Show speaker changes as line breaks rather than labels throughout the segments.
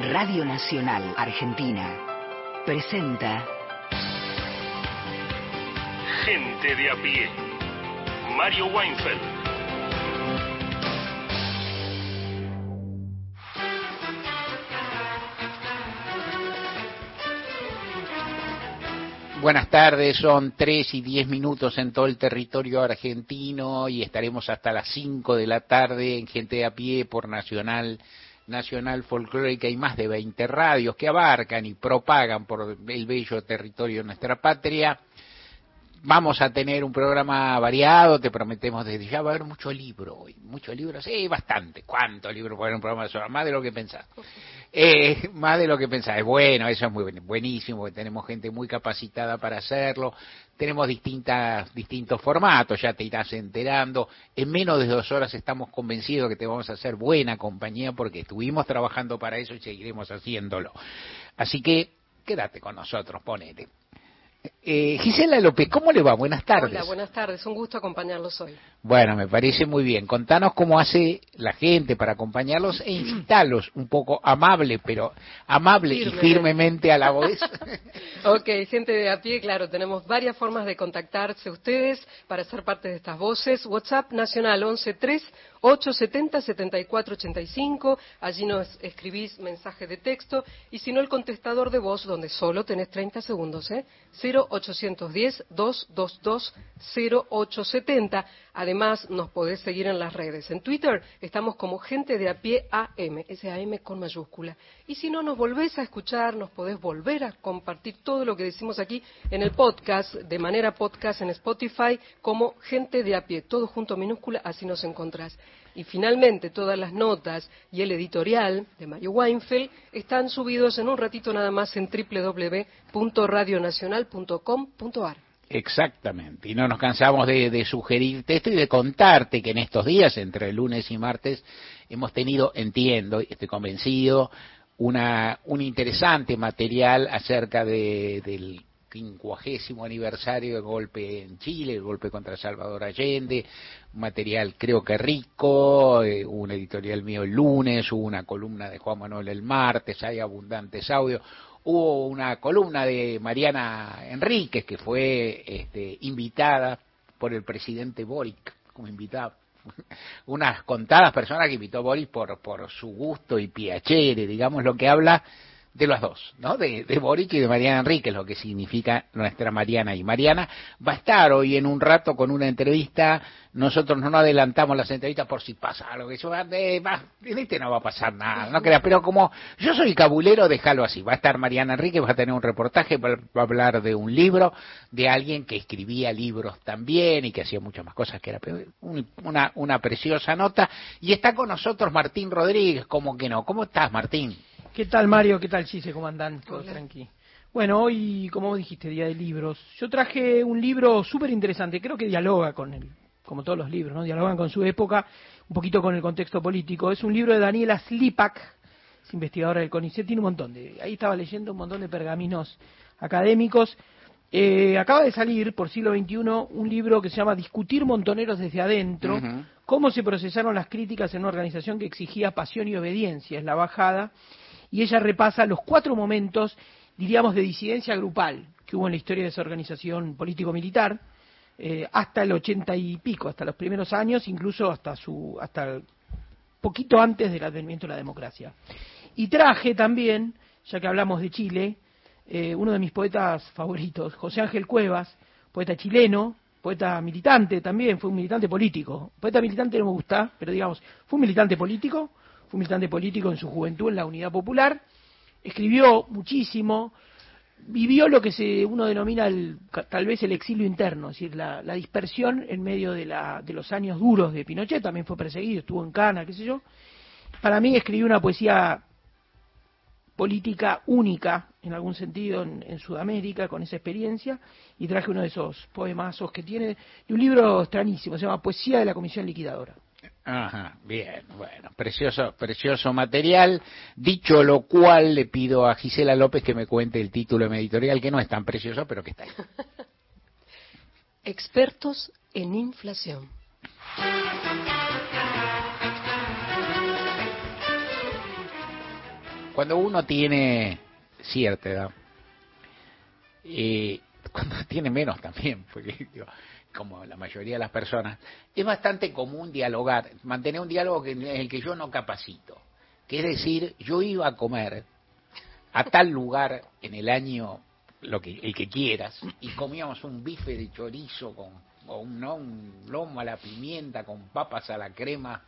Radio Nacional Argentina presenta
Gente de a pie. Mario Weinfeld.
Buenas tardes, son tres y diez minutos en todo el territorio argentino y estaremos hasta las cinco de la tarde en Gente de a Pie por Nacional Nacional Folclórica y más de 20 radios que abarcan y propagan por el bello territorio de nuestra patria. Vamos a tener un programa variado, te prometemos desde ya, va a haber mucho libro hoy, mucho libro, sí, bastante. ¿Cuánto libro para un programa de Más de lo que pensás. Eh, más de lo que pensás. Bueno, eso es muy buenísimo, porque tenemos gente muy capacitada para hacerlo. Tenemos distintas, distintos formatos, ya te irás enterando. En menos de dos horas estamos convencidos que te vamos a hacer buena compañía porque estuvimos trabajando para eso y seguiremos haciéndolo. Así que quédate con nosotros, ponete. Eh, Gisela López, ¿cómo le va? Buenas tardes.
Hola, buenas tardes. Un gusto acompañarlos hoy.
Bueno, me parece muy bien. Contanos cómo hace la gente para acompañarlos e incitarlos un poco amable, pero amable y firmemente a la voz.
ok, gente de a pie, claro, tenemos varias formas de contactarse ustedes para ser parte de estas voces. WhatsApp Nacional 113 870-7485, allí nos escribís mensaje de texto, y si no el contestador de voz, donde solo tenés 30 segundos, ¿eh? 0810-222-0870. Además, nos podés seguir en las redes. En Twitter estamos como gente de a pie AM, ese AM con mayúscula. Y si no nos volvés a escuchar, nos podés volver a compartir todo lo que decimos aquí en el podcast, de manera podcast en Spotify, como gente de a pie, todo junto minúscula, así nos encontrás. Y finalmente, todas las notas y el editorial de Mario Weinfeld están subidos en un ratito nada más en www.radionacional.com.ar.
Exactamente, y no nos cansamos de, sugerirte esto y de contarte que en estos días, entre lunes y martes, hemos tenido, entiendo, estoy convencido, una, un interesante material acerca de, del quincuagésimo aniversario del golpe en Chile, el golpe contra Salvador Allende, un material creo que rico, eh, un editorial mío el lunes, una columna de Juan Manuel el martes, hay abundantes audios, hubo una columna de Mariana Enríquez que fue este, invitada por el presidente Boric como invitada unas contadas personas que invitó Boris por, por su gusto y piacere, digamos, lo que habla de los dos, ¿no? De, de Boric y de Mariana Enrique, lo que significa nuestra Mariana. Y Mariana va a estar hoy en un rato con una entrevista. Nosotros no nos adelantamos las entrevistas por si pasa algo. Eso va, en este no va a pasar nada, no creas. Pero como yo soy cabulero, déjalo así. Va a estar Mariana Enrique, va a tener un reportaje, va a hablar de un libro, de alguien que escribía libros también y que hacía muchas más cosas que era una, una preciosa nota. Y está con nosotros Martín Rodríguez, como que no. ¿Cómo estás, Martín?
¿Qué tal, Mario? ¿Qué tal, Chise? ¿Cómo andan? Todo tranqui. Bueno, hoy, como dijiste, día de libros. Yo traje un libro súper interesante. Creo que dialoga con el, como todos los libros, ¿no? Dialogan con su época, un poquito con el contexto político. Es un libro de Daniela Slipak, es investigadora del CONICET, tiene un montón de, ahí estaba leyendo un montón de pergaminos académicos. Eh, acaba de salir por siglo XXI un libro que se llama Discutir montoneros desde adentro, cómo se procesaron las críticas en una organización que exigía pasión y obediencia, es la bajada, y ella repasa los cuatro momentos, diríamos, de disidencia grupal que hubo en la historia de esa organización político-militar, eh, hasta el ochenta y pico, hasta los primeros años, incluso hasta su, hasta poquito antes del advenimiento de la democracia. Y traje también, ya que hablamos de Chile, eh, uno de mis poetas favoritos, José Ángel Cuevas, poeta chileno, poeta militante también, fue un militante político. Poeta militante no me gusta, pero digamos, fue un militante político, fue militante político en su juventud en la Unidad Popular, escribió muchísimo, vivió lo que se uno denomina el, tal vez el exilio interno, es decir, la, dispersión en medio de, la, de, los años duros de Pinochet, también fue perseguido, estuvo en Cana, qué sé yo. Para mí escribió una poesía política única, en algún sentido, en, Sudamérica, con esa experiencia, y traje uno de esos poemazos que tiene, de un libro extrañísimo, se llama Poesía de la Comisión Liquidadora.
Ajá, bien, bueno, precioso, precioso material. Dicho lo cual, le pido a Gisela López que me cuente el título de mi editorial, que no es tan precioso, pero que está ahí.
Expertos en inflación.
cuando uno tiene cierta edad, eh, cuando tiene menos también, porque digo, como la mayoría de las personas, es bastante común dialogar, mantener un diálogo en el que yo no capacito. Que es decir, yo iba a comer a tal lugar en el año, lo que, el que quieras, y comíamos un bife de chorizo con, o ¿no? un lomo a la pimienta con papas a la crema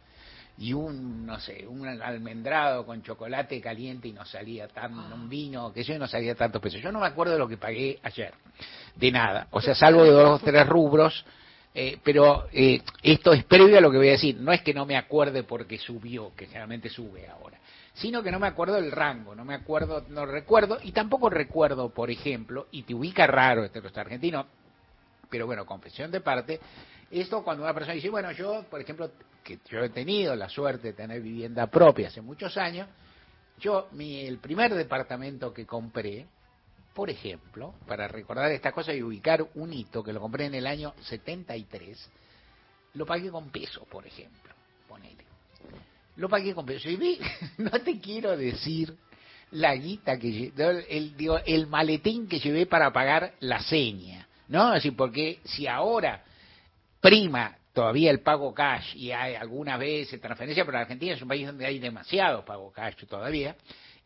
y un, no sé, un almendrado con chocolate caliente y no salía tan, un vino, que yo no salía tantos pesos. Yo no me acuerdo de lo que pagué ayer, de nada, o sea, salvo de dos o tres rubros, eh, pero eh, esto es previo a lo que voy a decir, no es que no me acuerde porque subió, que generalmente sube ahora, sino que no me acuerdo del rango, no me acuerdo, no recuerdo, y tampoco recuerdo, por ejemplo, y te ubica raro este los argentino, pero bueno, confesión de parte, esto cuando una persona dice, bueno, yo, por ejemplo, que yo he tenido la suerte de tener vivienda propia hace muchos años, yo, mi, el primer departamento que compré, por ejemplo, para recordar esta cosa y ubicar un hito que lo compré en el año 73, lo pagué con peso, por ejemplo, ponele. Lo pagué con peso. Y vi, no te quiero decir la guita que el, digo, el maletín que llevé para pagar la seña, ¿no? Así, porque si ahora prima todavía el pago cash y hay algunas veces transferencia, pero Argentina es un país donde hay demasiado pago cash todavía.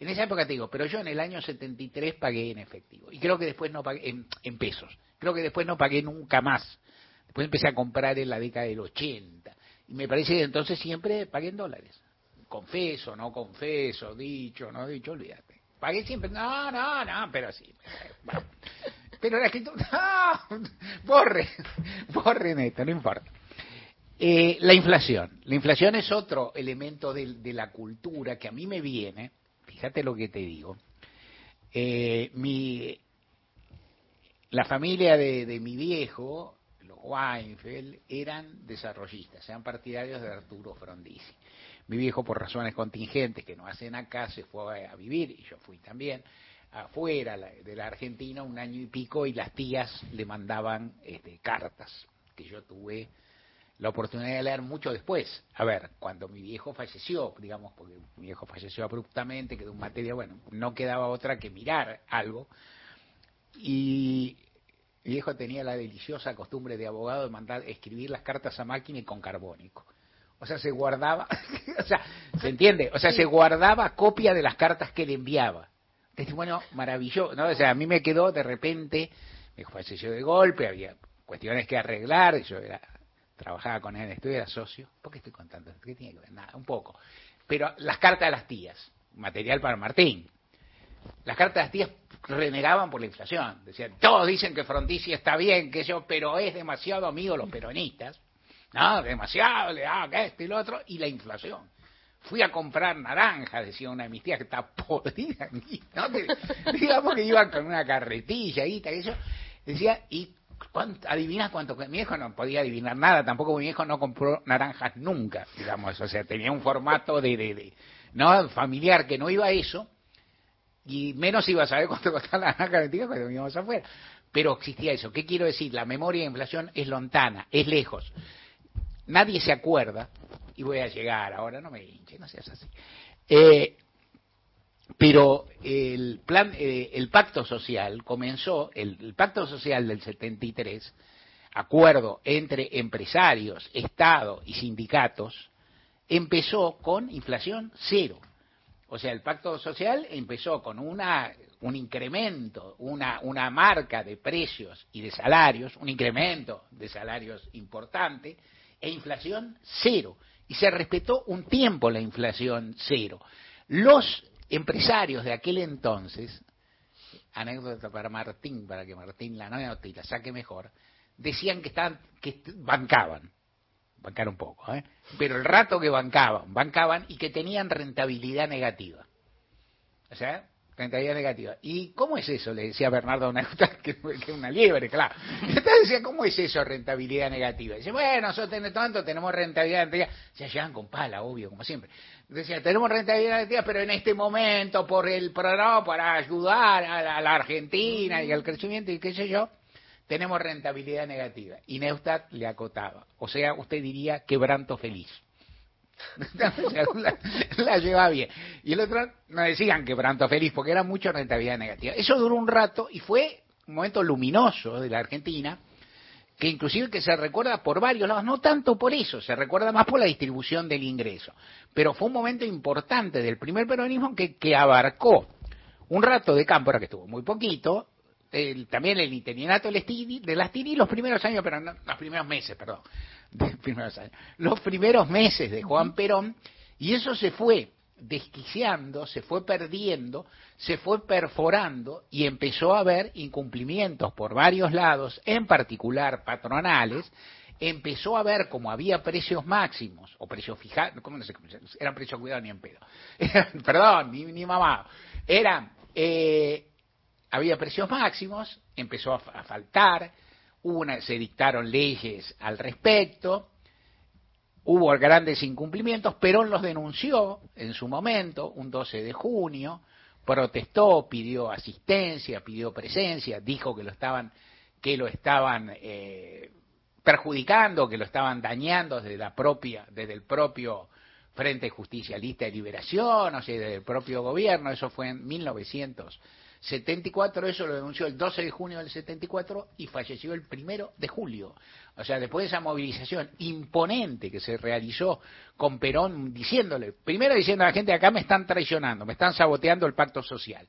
En esa época te digo, pero yo en el año 73 pagué en efectivo y creo que después no pagué en, pesos. Creo que después no pagué nunca más. Después empecé a comprar en la década del 80 y me parece que entonces siempre pagué en dólares. Confeso, no confeso, dicho, no dicho, olvídate. Pagué siempre, no, no, no, pero sí. Pero la escritura, no, borre, borren esto, no importa. Eh, la inflación. La inflación es otro elemento de, de, la cultura que a mí me viene, fíjate lo que te digo. Eh, mi, la familia de, de, mi viejo, los Weinfeld, eran desarrollistas, eran partidarios de Arturo Frondizi. Mi viejo, por razones contingentes que no hacen acá, se fue a vivir, y yo fui también, afuera de la Argentina un año y pico, y las tías le mandaban este, cartas que yo tuve la oportunidad de leer mucho después. A ver, cuando mi viejo falleció, digamos, porque mi viejo falleció abruptamente, quedó en materia, bueno, no quedaba otra que mirar algo. Y mi viejo tenía la deliciosa costumbre de abogado de mandar escribir las cartas a máquina y con carbónico. O sea, se guardaba, o sea, ¿se entiende? O sea, se guardaba copia de las cartas que le enviaba. Bueno, maravilloso, ¿no? O sea, a mí me quedó de repente, hijo falleció de golpe, había cuestiones que arreglar, yo era trabajaba con él en estudio, era socio. ¿Por qué estoy contando? ¿Qué tiene que ver? Nada, un poco. Pero las cartas de las tías, material para Martín. Las cartas de las tías renegaban por la inflación. Decían, todos dicen que Frondizi está bien, que yo, pero es demasiado amigo los peronistas. No, demasiado, le da que esto y lo otro, y la inflación. Fui a comprar naranja, decía una de mis tías, que está podrida. ¿no? digamos que iban con una carretilla y tal, eso. Decía, y ¿Cuánto, ¿Adivinas cuánto? Mi hijo no podía adivinar nada, tampoco mi hijo no compró naranjas nunca, digamos, o sea, tenía un formato de, de, de no familiar que no iba a eso, y menos iba a saber cuánto costaba la naranja argentina cuando íbamos afuera. Pero existía eso. ¿Qué quiero decir? La memoria de inflación es lontana, es lejos. Nadie se acuerda, y voy a llegar ahora, no me hinche, no seas así. Eh, pero el plan, eh, el pacto social comenzó, el, el, pacto social del 73, acuerdo entre empresarios, Estado y sindicatos, empezó con inflación cero. O sea, el pacto social empezó con una, un incremento, una, una marca de precios y de salarios, un incremento de salarios importante, e inflación cero. Y se respetó un tiempo la inflación cero. Los empresarios de aquel entonces, anécdota para Martín, para que Martín la note y la saque mejor, decían que estaban, que bancaban, bancar un poco, ¿eh? pero el rato que bancaban, bancaban y que tenían rentabilidad negativa. O sea, rentabilidad negativa. ¿Y cómo es eso? Le decía Bernardo una que es una liebre, claro. Entonces decía, ¿cómo es eso rentabilidad negativa? Dice, bueno, nosotros tenemos tanto, tenemos rentabilidad negativa. Se llevan con pala, obvio, como siempre. Decía, tenemos rentabilidad negativa, pero en este momento, por el programa, para ayudar a la, a la Argentina y al crecimiento y qué sé yo, tenemos rentabilidad negativa. Y Neustadt le acotaba. O sea, usted diría quebranto feliz. la, la, lleva bien. y el otro no decían quebranto feliz porque era mucha rentabilidad negativa. Eso duró un rato y fue un momento luminoso de la Argentina, que inclusive que se recuerda por varios lados, no tanto por eso, se recuerda más por la distribución del ingreso, pero fue un momento importante del primer peronismo que, que abarcó un rato de campo, ahora que estuvo muy poquito, el, también el interinato de las TINI los primeros años, pero no, los primeros meses, perdón, primeros años, los primeros meses de Juan Perón, y eso se fue desquiciando, se fue perdiendo, se fue perforando y empezó a haber incumplimientos por varios lados, en particular patronales, empezó a ver como había precios máximos o precios fijados, ¿cómo no sé Eran precios cuidados ni en pedo. Perdón, ni, ni mamá. Eran, eh, había precios máximos, empezó a, faltar, una, se dictaron leyes al respecto, hubo grandes incumplimientos, Perón los denunció en su momento, un 12 de junio, protestó, pidió asistencia, pidió presencia, dijo que lo estaban, que lo estaban eh, perjudicando, que lo estaban dañando desde la propia, desde el propio Frente Justicialista de Liberación, o sea, desde el propio gobierno, eso fue en 1900 74, eso lo denunció el 12 de junio del 74 y falleció el primero de julio. O sea, después de esa movilización imponente que se realizó con Perón diciéndole, primero diciendo a la gente, acá me están traicionando, me están saboteando el pacto social.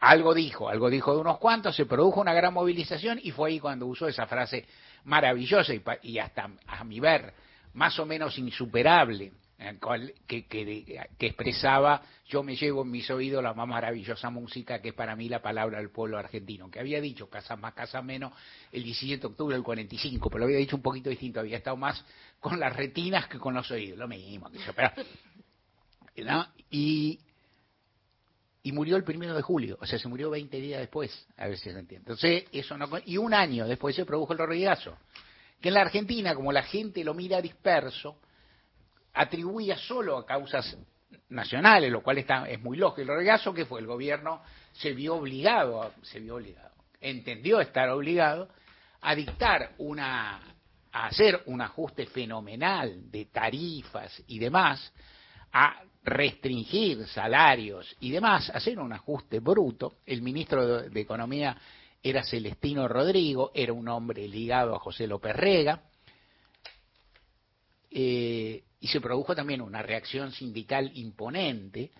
Algo dijo, algo dijo de unos cuantos, se produjo una gran movilización y fue ahí cuando usó esa frase maravillosa y, y hasta a mi ver más o menos insuperable que, que, expresaba yo me llevo en mis oídos la más maravillosa música que es para mí la palabra del pueblo argentino, que había dicho casa más, casa menos el 17 de octubre del 45, pero lo había dicho un poquito distinto, había estado más con las retinas que con los oídos, lo mismo. Pero, y, y murió el primero de julio, o sea, se murió 20 días después, a ver si se entiende. Entonces, eso no, y un año después se produjo el regazo, que en la Argentina, como la gente lo mira disperso, atribuía solo a causas nacionales, lo cual está, es muy lógico. El regazo que fue el gobierno se vio obligado, se vio obligado, entendió estar obligado a dictar una, a hacer un ajuste fenomenal de tarifas y demás, a restringir salarios y demás, hacer un ajuste bruto. El ministro de, Economía era Celestino Rodrigo, era un hombre ligado a José López Rega. Eh, y se produjo también una reacción sindical imponente,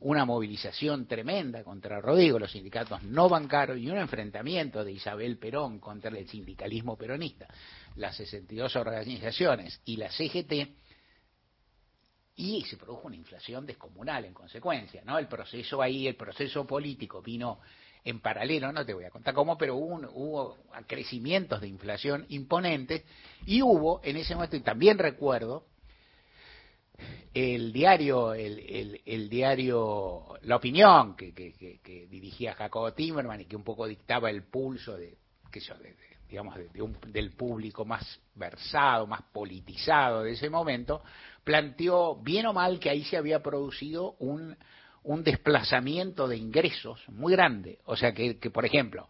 una movilización tremenda contra Rodrigo, los sindicatos no bancaron y un enfrentamiento de Isabel Perón contra el sindicalismo peronista, las 62 organizaciones y la CGT, y se produjo una inflación descomunal en consecuencia, ¿no? El proceso ahí, el proceso político vino en paralelo, no te voy a contar cómo, pero hubo, hubo crecimientos de inflación imponentes y hubo en ese momento, y también recuerdo, el diario, el, el, diario La Opinión, que, que, dirigía Jacobo Timmerman y que un poco dictaba el pulso de, que digamos, del público más versado, más politizado de ese momento, planteó bien o mal que ahí se había producido un, un desplazamiento de ingresos muy grande. O sea que, que, por ejemplo,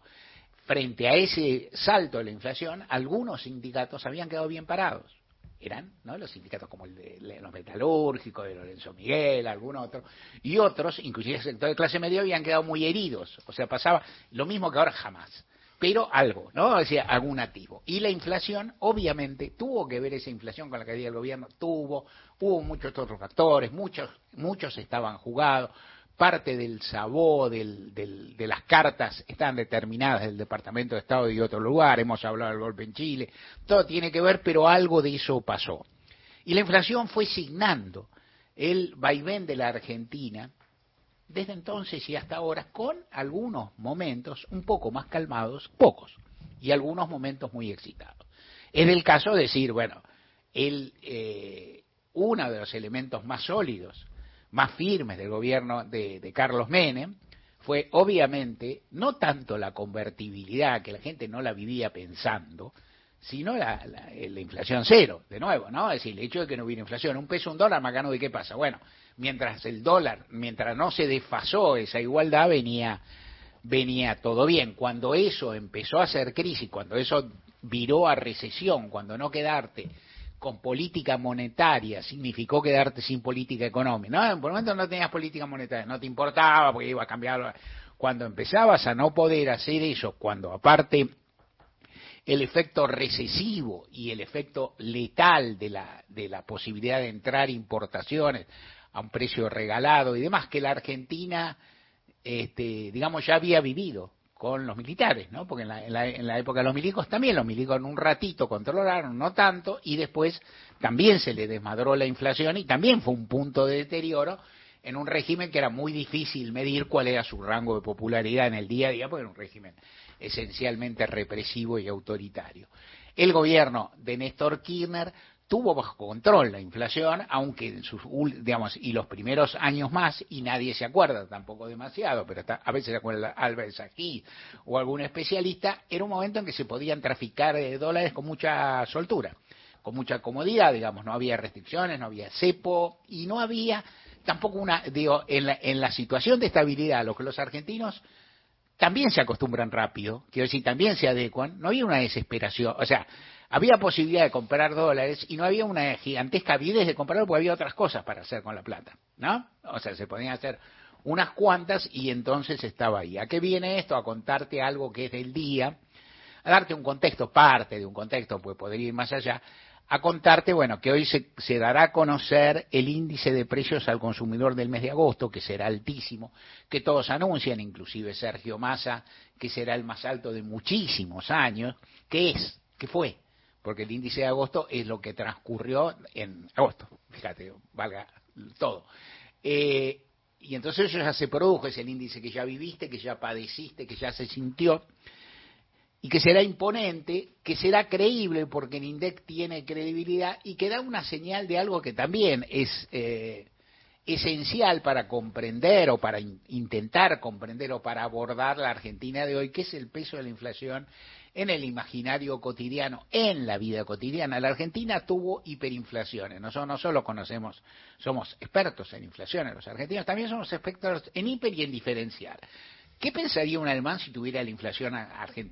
frente a ese salto de la inflación, algunos sindicatos habían quedado bien parados eran ¿no? los sindicatos como el de los metalúrgicos, de Lorenzo Miguel, algún otro, y otros, inclusive el sector de clase media, habían quedado muy heridos. O sea, pasaba lo mismo que ahora jamás. Pero algo, ¿no? Decía, algún activo. Y la inflación, obviamente, tuvo que ver esa inflación con la caída del gobierno, tuvo, hubo muchos otros factores, muchos, muchos estaban jugados, parte del sabor del, de las cartas están determinadas del Departamento de Estado y otro lugar, hemos hablado del golpe en Chile, todo tiene que ver, pero algo de eso pasó. Y la inflación fue signando el vaivén de la Argentina desde entonces y hasta ahora, con algunos momentos un poco más calmados, pocos, y algunos momentos muy excitados. Es el caso de decir, bueno, el, eh, uno de los elementos más sólidos más firmes del gobierno de, Carlos Menem fue obviamente no tanto la convertibilidad, que la gente no la vivía pensando, sino la, inflación cero, de nuevo, ¿no? Es decir, el hecho de que no hubiera inflación, un peso, un dólar, más gano de qué pasa. Bueno, mientras el dólar, mientras no se desfasó esa igualdad, venía, venía todo bien. Cuando eso empezó a ser crisis, cuando eso viró a recesión, cuando no quedarte con política monetaria significó quedarte sin política económica. No, por el momento no tenías política monetaria, no te importaba porque iba a cambiar. Cuando empezabas a no poder hacer eso, cuando aparte el efecto recesivo y el efecto letal de la, de la posibilidad de entrar importaciones a un precio regalado y demás, que la Argentina, este, digamos, ya había vivido con los militares, ¿no? Porque en la, en, la, en la, época de los milicos también, los milicos en un ratito controlaron, no tanto, y después también se le desmadró la inflación y también fue un punto de deterioro en un régimen que era muy difícil medir cuál era su rango de popularidad en el día a día, porque era un régimen esencialmente represivo y autoritario. El gobierno de Néstor Kirchner tuvo bajo control la inflación, aunque en sus, digamos, y los primeros años más, y nadie se acuerda tampoco demasiado, pero está, a veces se acuerda Álvarez aquí o algún especialista, era un momento en que se podían traficar de dólares con mucha soltura, con mucha comodidad, digamos, no había restricciones, no había cepo, y no había tampoco una, digo, en la, en la situación de estabilidad, lo que los argentinos también se acostumbran rápido, quiero decir, también se adecuan, no había una desesperación, o sea, había posibilidad de comprar dólares y no había una gigantesca avidez de comprarlo porque había otras cosas para hacer con la plata, ¿no? O sea, se podían hacer unas cuantas y entonces estaba ahí. ¿A qué viene esto? A contarte algo que es del día, a darte un contexto, parte de un contexto, pues podría ir más allá, a contarte, bueno, que hoy se, se, dará a conocer el índice de precios al consumidor del mes de agosto, que será altísimo, que todos anuncian, inclusive Sergio Massa, que será el más alto de muchísimos años, que es, que fue, porque el índice de agosto es lo que transcurrió en agosto, fíjate, valga todo. Eh, y entonces eso ya se produjo, es el índice que ya viviste, que ya padeciste, que ya se sintió, y que será imponente, que será creíble, porque el INDEC tiene credibilidad, y que da una señal de algo que también es eh, esencial para comprender o para in intentar comprender o para abordar la Argentina de hoy, que es el peso de la inflación en el imaginario cotidiano, en la vida cotidiana. La Argentina tuvo hiperinflaciones. Nosotros no solo conocemos, somos expertos en inflaciones, los argentinos también somos expertos en hiper y en diferencial. ¿Qué pensaría un alemán si tuviera la inflación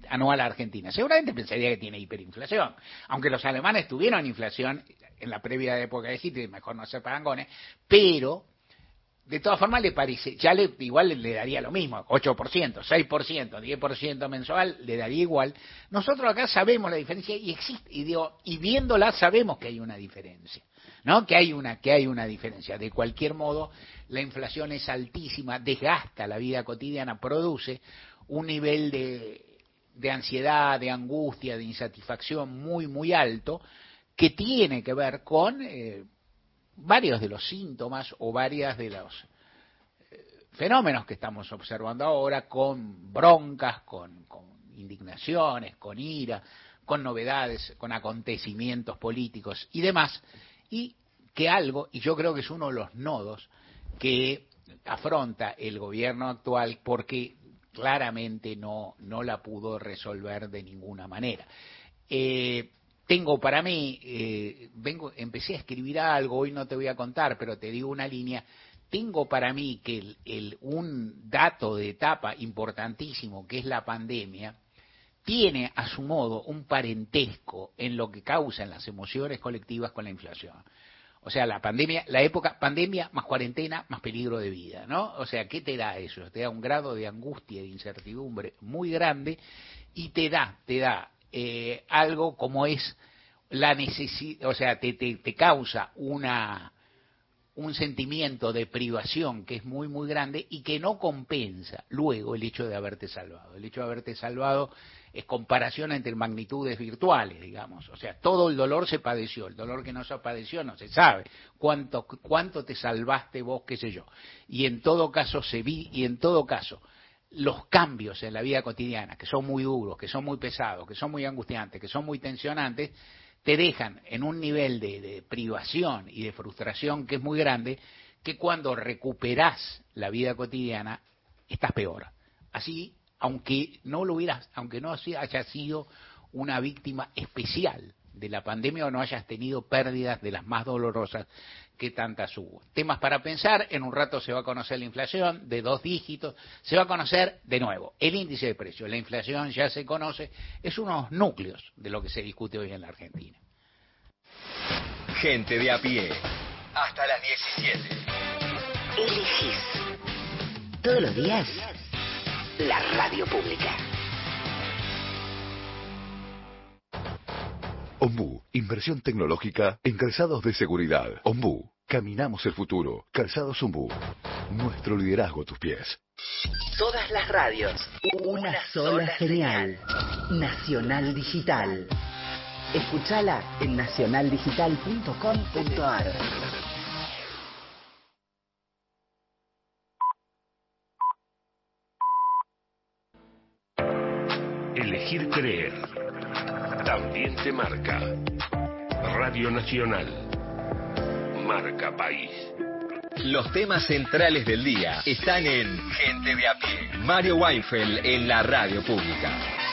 anual argentina? Seguramente pensaría que tiene hiperinflación. Aunque los alemanes tuvieron inflación en la previa época de Hitler, mejor no ser parangones, pero de todas formas le parece, ya le, igual le daría lo mismo, 8%, 6%, 10% mensual, le daría igual. Nosotros acá sabemos la diferencia y existe, y digo, y viéndola sabemos que hay una diferencia, ¿no? Que hay una, que hay una diferencia. De cualquier modo, la inflación es altísima, desgasta la vida cotidiana, produce un nivel de, de ansiedad, de angustia, de insatisfacción muy, muy alto, que tiene que ver con eh, varios de los síntomas o varias de los fenómenos que estamos observando ahora con broncas, con, con, indignaciones, con ira, con novedades, con acontecimientos políticos y demás, y que algo, y yo creo que es uno de los nodos que afronta el gobierno actual porque claramente no, no la pudo resolver de ninguna manera. Eh, tengo para mí, eh, vengo, empecé a escribir algo, hoy no te voy a contar, pero te digo una línea, tengo para mí que el, un dato de etapa importantísimo, que es la pandemia, tiene a su modo un parentesco en lo que causan las emociones colectivas con la inflación. O sea, la pandemia, la época pandemia más cuarentena más peligro de vida, ¿no? O sea, ¿qué te da eso? Te da un grado de angustia, de incertidumbre muy grande y te da, te da eh, algo como es la necesidad, o sea, te, te, te causa una, un sentimiento de privación que es muy, muy grande y que no compensa luego el hecho de haberte salvado. El hecho de haberte salvado es comparación entre magnitudes virtuales, digamos. O sea, todo el dolor se padeció, el dolor que no se padeció no se sabe. Cuánto, cuánto te salvaste vos, qué sé yo. Y en todo caso se vi, y en todo caso, los cambios en la vida cotidiana, que son muy duros, que son muy pesados, que son muy angustiantes, que son muy tensionantes, te dejan en un nivel de, de privación y de frustración que es muy grande, que cuando recuperás la vida cotidiana, estás peor. Así, aunque no lo hubieras, aunque no haya sido una víctima especial de la pandemia o no hayas tenido pérdidas de las más dolorosas que tantas hubo. Temas para pensar, en un rato se va a conocer la inflación de dos dígitos, se va a conocer de nuevo el índice de precios, la inflación ya se conoce, es unos núcleos de lo que se discute hoy en la Argentina.
Gente de a pie. Hasta las 17.
Elegís. Todos los días. La radio pública.
Ombú, inversión tecnológica en calzados de seguridad. Ombú, caminamos el futuro. Calzados Ombú, nuestro liderazgo a tus pies.
Todas las radios. Una sola señal. Nacional Digital. Escuchala en nacionaldigital.com.ar.
Elegir creer. También te marca. Radio Nacional. Marca País.
Los temas centrales del día están en Gente de a pie. Mario Weinfeld en la radio pública.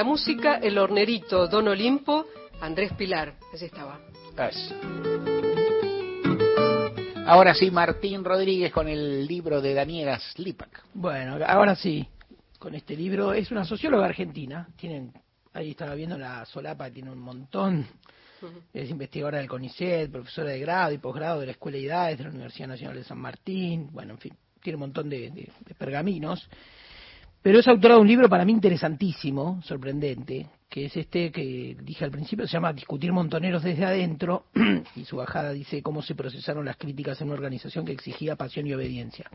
La música, El Hornerito, Don Olimpo, Andrés Pilar. Así estaba.
Ahora sí, Martín Rodríguez con el libro de Daniela Slipak.
Bueno, ahora sí, con este libro, es una socióloga argentina, tienen, ahí estaba viendo la solapa, tiene un montón, es investigadora del CONICET, profesora de grado y posgrado de la Escuela de Edades de la Universidad Nacional de San Martín, bueno, en fin, tiene un montón de, de- de pergaminos, pero es autora de un libro para mí interesantísimo, sorprendente, que es este que dije al principio, se llama Discutir Montoneros desde adentro, y su bajada dice cómo se procesaron las críticas en una organización que exigía pasión y obediencia.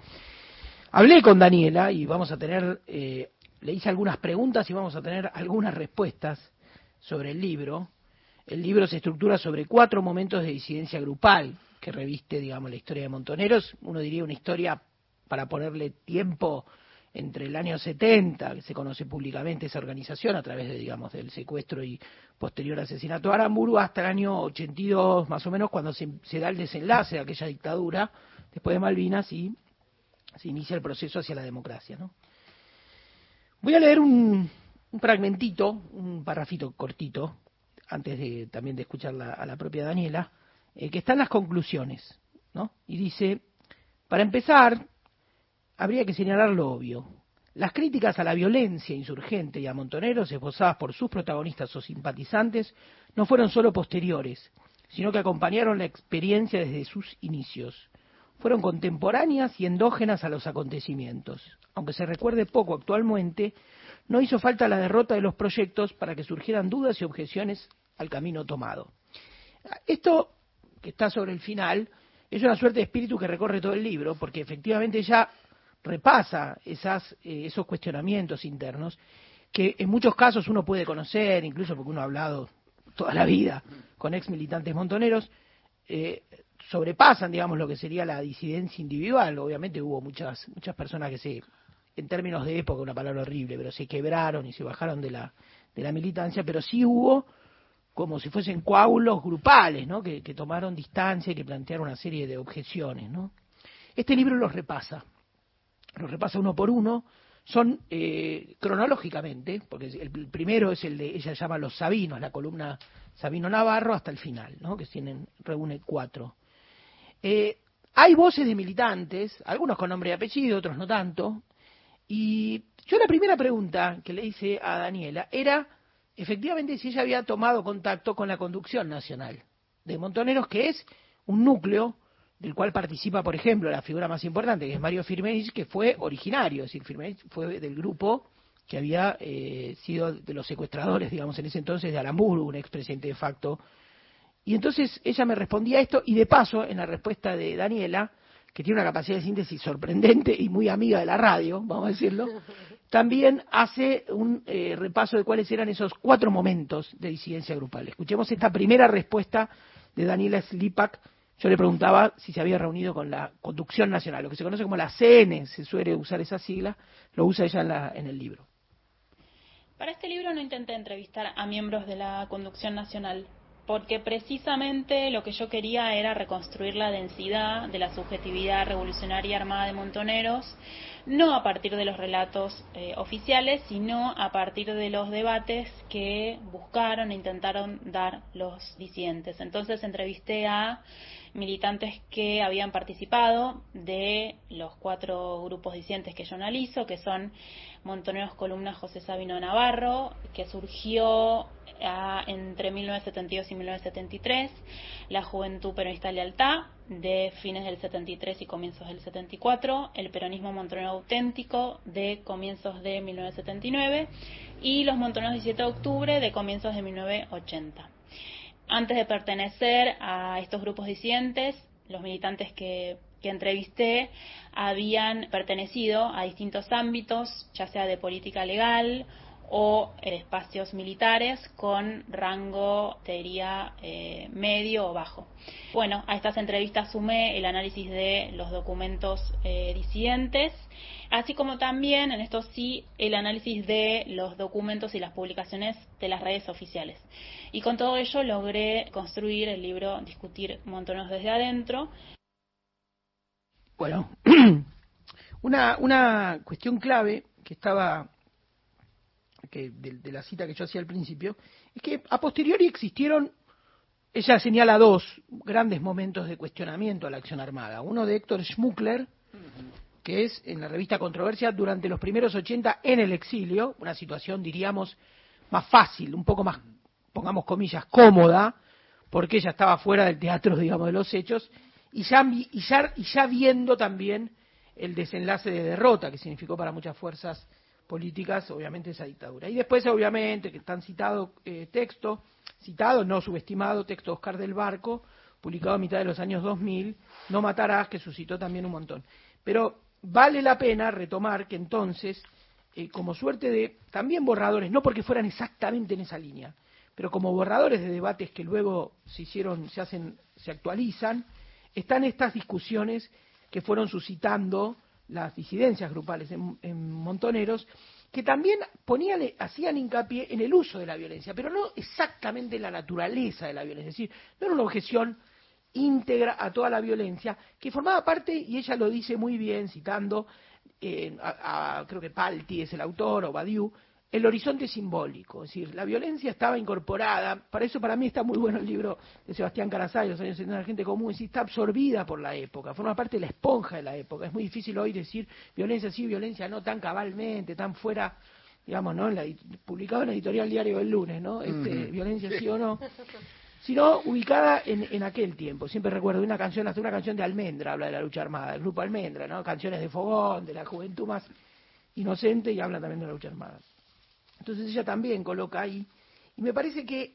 Hablé con Daniela y vamos a tener, eh, le hice algunas preguntas y vamos a tener algunas respuestas sobre el libro. El libro se estructura sobre cuatro momentos de disidencia grupal que reviste, digamos, la historia de Montoneros. Uno diría una historia para ponerle tiempo entre el año 70, que se conoce públicamente esa organización a través de, digamos, del secuestro y posterior asesinato de Aramburu, hasta el año 82 más o menos, cuando se, da el desenlace de aquella dictadura, después de Malvinas, y se inicia el proceso hacia la democracia. ¿no? Voy a leer un, un fragmentito, un parrafito cortito, antes de también de escuchar a la propia Daniela, eh, que está en las conclusiones, ¿no? Y dice, para empezar, habría que señalar lo obvio. Las críticas a la violencia insurgente y a Montoneros esbozadas por sus protagonistas o simpatizantes no fueron solo posteriores, sino que acompañaron la experiencia desde sus inicios. Fueron contemporáneas y endógenas a los acontecimientos. Aunque se recuerde poco actualmente, no hizo falta la derrota de los proyectos para que surgieran dudas y objeciones al camino tomado. Esto, que está sobre el final, es una suerte de espíritu que recorre todo el libro, porque efectivamente ya repasa esas, eh, esos cuestionamientos internos que en muchos casos uno puede conocer, incluso porque uno ha hablado toda la vida con ex militantes montoneros, eh, sobrepasan, digamos, lo que sería la disidencia individual. Obviamente hubo muchas, muchas personas que se, en términos de época, una palabra horrible, pero se quebraron y se bajaron de la, de la militancia, pero sí hubo como si fuesen coágulos grupales, ¿no? Que, que tomaron distancia y que plantearon una serie de objeciones, ¿no? Este libro los repasa, los repasa uno por uno, son eh, cronológicamente, porque el primero es el de, ella llama Los Sabinos, la columna Sabino Navarro, hasta el final, ¿no? que tienen, reúne cuatro. Eh, hay voces de militantes, algunos con nombre y apellido, otros no tanto, y yo la primera pregunta que le hice a Daniela era, efectivamente, si ella había tomado contacto con la conducción nacional de Montoneros, que es un núcleo del cual participa, por ejemplo, la figura más importante, que es Mario Firmenich, que fue originario, es decir, Firmenich fue del grupo que había eh, sido de los secuestradores, digamos, en ese entonces de Aramburu, un expresidente de facto. Y entonces ella me respondía esto, y de paso, en la respuesta de Daniela, que tiene una capacidad de síntesis sorprendente y muy amiga de la radio, vamos a decirlo, también hace un eh, repaso de cuáles eran esos cuatro momentos de disidencia grupal. Escuchemos esta primera respuesta de Daniela Slipak yo le preguntaba si se había reunido con la Conducción Nacional, lo que se conoce como la CN, se suele usar esa sigla, lo usa ella en, el libro.
Para este libro no intenté entrevistar a miembros de la Conducción Nacional, porque precisamente lo que yo quería era reconstruir la densidad de la subjetividad revolucionaria armada de Montoneros, no a partir de los relatos eh, oficiales, sino a partir de los debates que buscaron e intentaron dar los disidentes. Entonces entrevisté a militantes que habían participado de los cuatro grupos disidentes que yo analizo, que son Montoneros Columna José Sabino Navarro, que surgió ah, entre 1972 y 1973, la Juventud Peronista Lealtad, de fines del 73 y comienzos del 74, el Peronismo Montonero Auténtico, de comienzos de 1979, y los Montoneros 17 de octubre, de comienzos de 1980 antes de pertenecer a estos grupos disidentes, los militantes que, entrevisté habían pertenecido a distintos ámbitos, ya sea de política legal o espacios militares con rango, te diría, eh, medio o bajo. Bueno, a estas entrevistas sumé el análisis de los documentos eh, disidentes, así como también, en esto sí, el análisis de los documentos y las publicaciones de las redes oficiales. Y con todo ello logré construir el libro Discutir Montoneros desde adentro.
Bueno, una, una cuestión clave que estaba que de, la cita que yo hacía al principio, es que a posteriori existieron, ella señala dos grandes momentos de cuestionamiento a la acción armada. Uno de Héctor Schmuckler, que es en la revista Controversia durante los primeros 80 en el exilio, una situación, diríamos, más fácil, un poco más pongamos comillas, cómoda, porque ella estaba fuera del teatro, digamos, de los hechos, y ya, y ya, y ya viendo también el desenlace de derrota que significó para muchas fuerzas políticas, obviamente, esa dictadura. Y después, obviamente, que están citado eh, texto, citado, no subestimado, texto de Oscar del Barco, publicado a mitad de los años 2000, No matarás, que suscitó también un montón. Pero vale la pena retomar que entonces, eh, como suerte de también borradores, no porque fueran exactamente en esa línea, pero como borradores de debates que luego se hicieron, se hacen, se actualizan, están estas discusiones que fueron suscitando las disidencias grupales en, Montoneros, que también ponían, hacían hincapié en el uso de la violencia, pero no exactamente en la naturaleza de la violencia, es decir, no era una objeción íntegra a toda la violencia, que formaba parte, y ella lo dice muy bien, citando, eh, a, creo que Palti es el autor, o Badiou, el horizonte simbólico, es decir, la violencia estaba incorporada, para eso para mí está muy bueno el libro de Sebastián Carasay, Los años 70 la gente común, es decir, está absorbida por la época, forma parte de la esponja de la época, es muy difícil hoy decir violencia sí, violencia no, tan cabalmente, tan fuera, digamos, ¿no? En la, publicado en la editorial Diario del Lunes, ¿no? Este, Violencia sí o no, sino ubicada en, en aquel tiempo. Siempre recuerdo una canción, hasta una canción de Almendra, habla de la lucha armada, el grupo Almendra, ¿no? Canciones de fogón, de la juventud más inocente y habla también de la lucha armada. Entonces ella también coloca ahí, y me parece que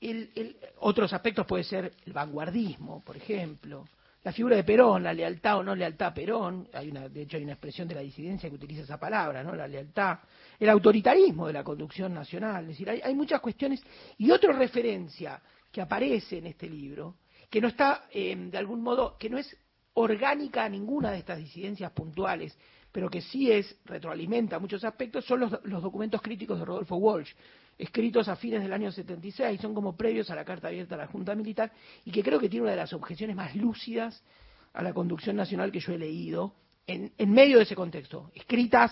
el, otros aspectos puede ser el vanguardismo, por ejemplo, la figura de Perón, la lealtad o no lealtad a Perón, hay una, de hecho hay una expresión de la disidencia que utiliza esa palabra, ¿no? La lealtad, el autoritarismo de la conducción nacional, es decir, hay, hay muchas cuestiones. Y otra referencia que aparece en este libro, que no está eh, de algún modo, que no es orgánica a ninguna de estas disidencias puntuales, pero que sí es, retroalimenta muchos aspectos, son los, los documentos críticos de Rodolfo Walsh, escritos a fines del año 76, son como previos a la carta abierta a la Junta Militar, y que creo que tiene una de las objeciones más lúcidas a la conducción nacional que yo he leído, en, en medio de ese contexto, escritas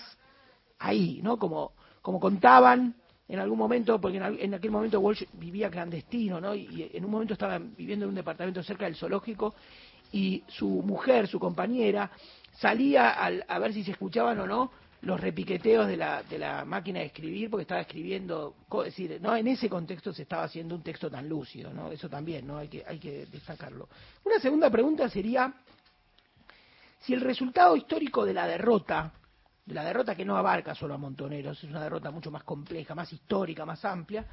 ahí, ¿no? Como, como contaban en algún momento, porque en, en, aquel momento Walsh vivía clandestino, ¿no? Y, y en un momento estaba viviendo en un departamento cerca del zoológico y su mujer, su compañera, salía al, a ver si se escuchaban o no los repiqueteos de la, de la máquina de escribir, porque estaba escribiendo, es decir, no en ese contexto se estaba haciendo un texto tan lúcido, ¿no? Eso también, ¿no? Hay que, hay que destacarlo. Una segunda pregunta sería si el resultado histórico de la derrota, de la derrota que no abarca solo a Montoneros, es una derrota mucho más compleja, más histórica, más amplia,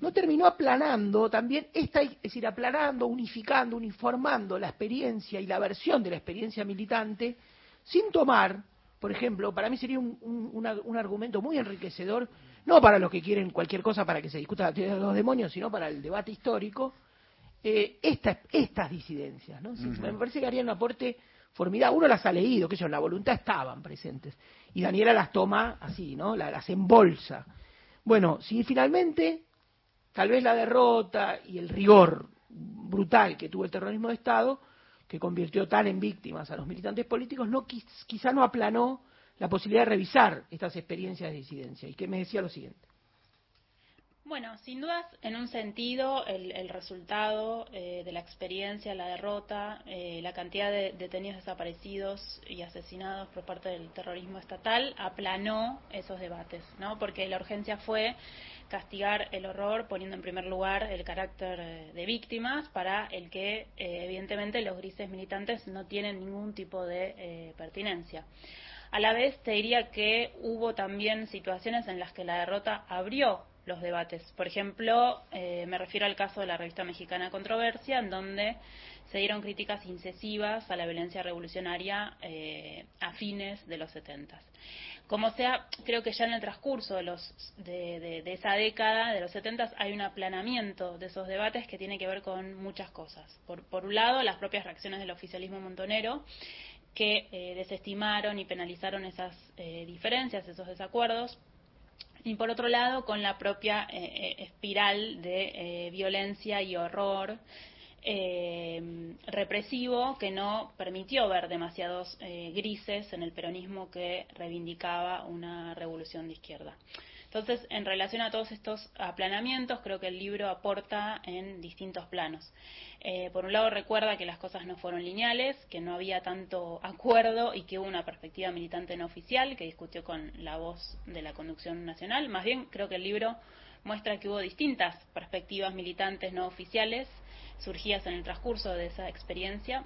no terminó aplanando también esta, es decir, aplanando, unificando, uniformando la experiencia y la versión de la experiencia militante, sin tomar por ejemplo, para mí sería un, un, una, un, argumento muy enriquecedor, no para los que quieren cualquier cosa para que se discuta la teoría de los demonios, sino para el debate histórico, eh, esta, estas disidencias. ¿no? Uh -huh. Me parece que harían un aporte formidable. Uno las ha leído, que ellos en la voluntad estaban presentes. Y Daniela las toma así, ¿no? las, las embolsa. Bueno, si finalmente, tal vez la derrota y el rigor brutal que tuvo el terrorismo de Estado, que convirtió tan en víctimas a los militantes políticos, no quizá no aplanó la posibilidad de revisar estas experiencias de disidencia. Y que me decía lo siguiente.
Bueno, sin dudas, en un sentido, el, el resultado eh, de la experiencia, la derrota, eh, la cantidad de detenidos desaparecidos y asesinados por parte del terrorismo estatal aplanó esos debates, ¿no? Porque la urgencia fue castigar el horror poniendo en primer lugar el carácter de víctimas para el que eh, evidentemente los grises militantes no tienen ningún tipo de eh, pertinencia. A la vez te diría que hubo también situaciones en las que la derrota abrió los debates. Por ejemplo, eh, me refiero al caso de la revista mexicana Controversia, en donde se dieron críticas incesivas a la violencia revolucionaria eh, a fines de los 70. Como sea, creo que ya en el transcurso de, los, de, esa década, de los 70, hay un aplanamiento de esos debates que tiene que ver con muchas cosas. Por, un lado, las propias reacciones del oficialismo montonero, que eh, desestimaron y penalizaron esas eh, diferencias, esos desacuerdos, y por otro lado con la propia eh, espiral de eh, violencia y horror eh, represivo que no permitió ver demasiados eh, grises en el peronismo que reivindicaba una revolución de izquierda. Entonces, en relación a todos estos aplanamientos, creo que el libro aporta en distintos planos. Eh, por un lado, recuerda que las cosas no fueron lineales, que no había tanto acuerdo y que hubo una perspectiva militante no oficial que discutió con la voz de la conducción nacional. Más bien, creo que el libro muestra que hubo distintas perspectivas militantes no oficiales surgidas en el transcurso de esa experiencia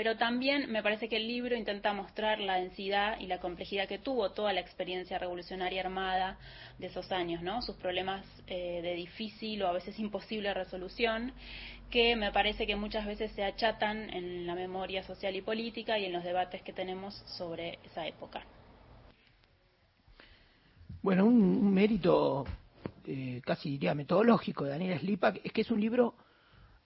pero también me parece que el libro intenta mostrar la densidad y la complejidad que tuvo toda la experiencia revolucionaria armada de esos años, ¿no? Sus problemas eh, de difícil o a veces imposible resolución, que me parece que muchas veces se achatan en la memoria social y política y en los debates que tenemos sobre esa época.
Bueno, un, un mérito eh, casi diría metodológico de Daniela Slipak es que es un libro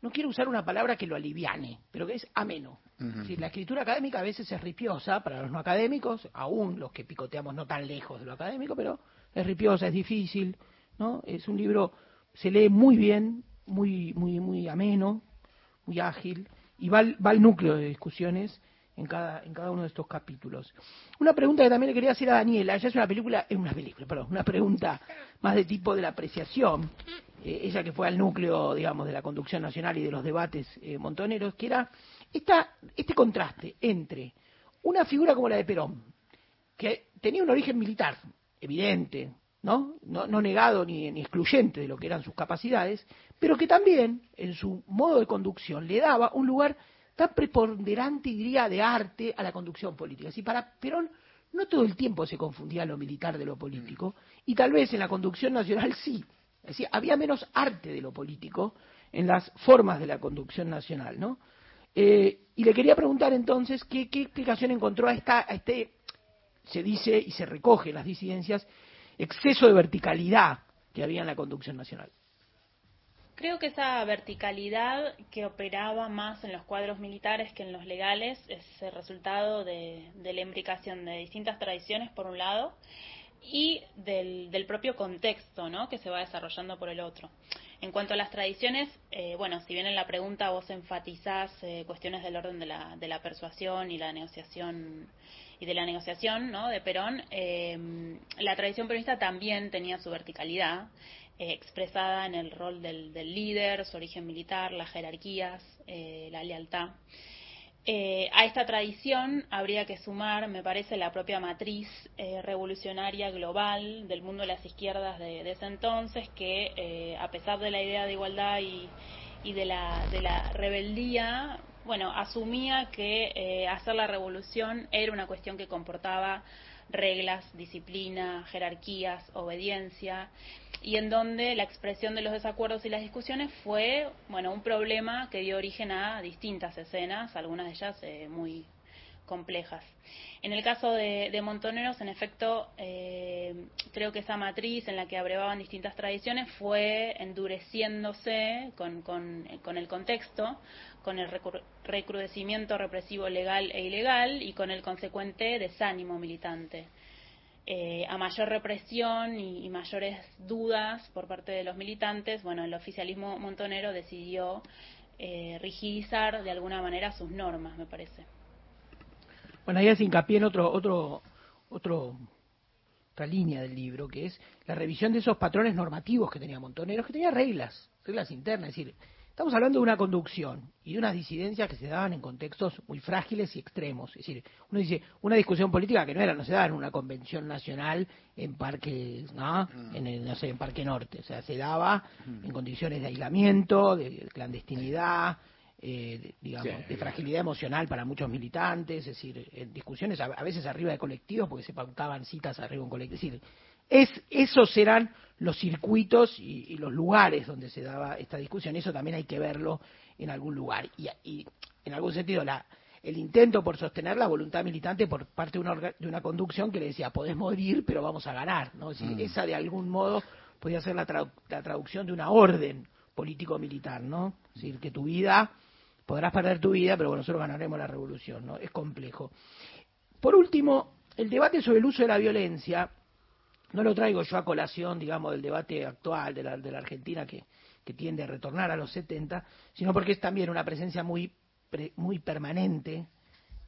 no quiero usar una palabra que lo aliviane, pero que es ameno. Uh -huh. sí, la escritura académica a veces es ripiosa para los no académicos, aún los que picoteamos no tan lejos de lo académico, pero es ripiosa, es difícil, ¿no? Es un libro, se lee muy bien, muy, muy, muy ameno, muy ágil, y va, va al núcleo de discusiones en cada, en cada uno de estos capítulos. Una pregunta que también le quería hacer a Daniela, ella es una película, es una película, perdón, una pregunta más de tipo de la apreciación, eh, ella que fue al núcleo, digamos, de la conducción nacional y de los debates eh, montoneros, que era esta, este contraste entre una figura como la de Perón, que tenía un origen militar, evidente, ¿no? No, no negado ni, ni excluyente de lo que eran sus capacidades, pero que también, en su modo de conducción, le daba un lugar tan preponderante, diría, de arte a la conducción política. Si para Perón no todo el tiempo se confundía lo militar de lo político, y tal vez en la conducción nacional sí. Es decir, había menos arte de lo político en las formas de la conducción nacional, ¿no? Eh, y le quería preguntar entonces qué, qué explicación encontró a, esta, a este, se dice y se recoge en las disidencias, exceso de verticalidad que había en la conducción nacional.
Creo que esa verticalidad que operaba más en los cuadros militares que en los legales es el resultado de, la imbricación de distintas tradiciones, por un lado, y del, propio contexto ¿no? que se va desarrollando por el otro. En cuanto a las tradiciones, eh, bueno, si bien en la pregunta vos enfatizás eh, cuestiones del orden de la, de la persuasión y la negociación y de la negociación ¿no? de Perón, eh, la tradición peronista también tenía su verticalidad eh, expresada en el rol del, líder, su origen militar, las jerarquías, eh, la lealtad. Eh, a esta tradición habría que sumar, me parece, la propia matriz revolucionaria global del mundo de las izquierdas de, ese entonces, que a pesar de la idea de igualdad y, de, la, de, la, rebeldía, bueno, asumía que hacer la revolución era una cuestión que comportaba reglas, disciplina, jerarquías, obediencia, y en donde la expresión de los desacuerdos y las discusiones fue, bueno, un problema que dio origen a distintas escenas, algunas de ellas eh, muy complejas. En el caso de, Montoneros, en efecto, eh, creo que esa matriz en la que abrevaban distintas tradiciones fue endureciéndose con, con el contexto, con el recrudecimiento represivo legal e ilegal y con el consecuente desánimo militante. Eh, a mayor represión y, mayores dudas por parte de los militantes, bueno, el oficialismo montonero decidió eh, rigidizar de alguna manera sus normas, me parece.
Bueno, ahí hace hincapié en otro, otro, otro, otra línea del libro, que es la revisión de esos patrones normativos que tenía Montoneros, que tenía reglas, reglas internas, es decir, Estamos hablando de una conducción y de unas disidencias que se daban en contextos muy frágiles y extremos. Es decir, uno dice, una discusión política que no era, no se daba en una convención nacional en Parque, ¿no? Mm. En el, no sé, en Parque Norte. O sea, se daba mm. en condiciones de aislamiento, de clandestinidad, eh, digamos, de fragilidad emocional para muchos militantes, es decir, en discusiones a, veces arriba de colectivos porque se pautaban citas arriba de un colectivo. Es decir, es, esos eran los circuitos y, los lugares donde se daba esta discusión. Eso también hay que verlo en algún lugar. Y, en algún sentido, la, el intento por sostener la voluntad militante por parte de una, de una conducción que le decía, podés morir, pero vamos a ganar. ¿no? Mm. Esa de algún modo podía ser la, la traducción de una orden político-militar, ¿no? Es decir, que tu vida, podrás perder tu vida, pero bueno, nosotros ganaremos la revolución, ¿no? Es complejo. Por último, el debate sobre el uso de la violencia no lo traigo yo a colación, digamos, del debate actual de la, de la Argentina que, tiende a retornar a los 70, sino porque es también una presencia muy, muy permanente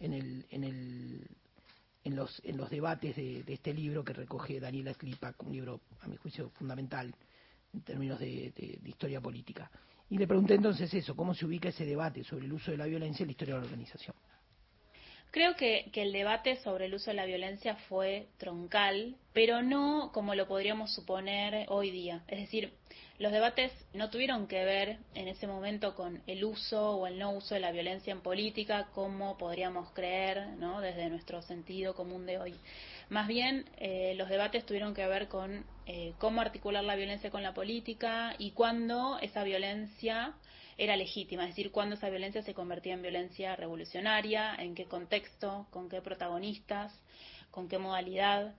en, el, en, el, en, los, en los debates de, este libro que recoge Daniela Slipak, un libro, a mi juicio, fundamental en términos de, historia política. Y le pregunté entonces eso, ¿cómo se ubica ese debate sobre el uso de la violencia en la historia de la organización?
Creo que, el debate sobre el uso de la violencia fue troncal, pero no como lo podríamos suponer hoy día. Es decir, los debates no tuvieron que ver en ese momento con el uso o el no uso de la violencia en política, como podríamos creer ¿no? desde nuestro sentido común de hoy. Más bien, eh, los debates tuvieron que ver con eh, cómo articular la violencia con la política y cuándo esa violencia era legítima, es decir, cuándo esa violencia se convertía en violencia revolucionaria, en qué contexto, con qué protagonistas, con qué modalidad.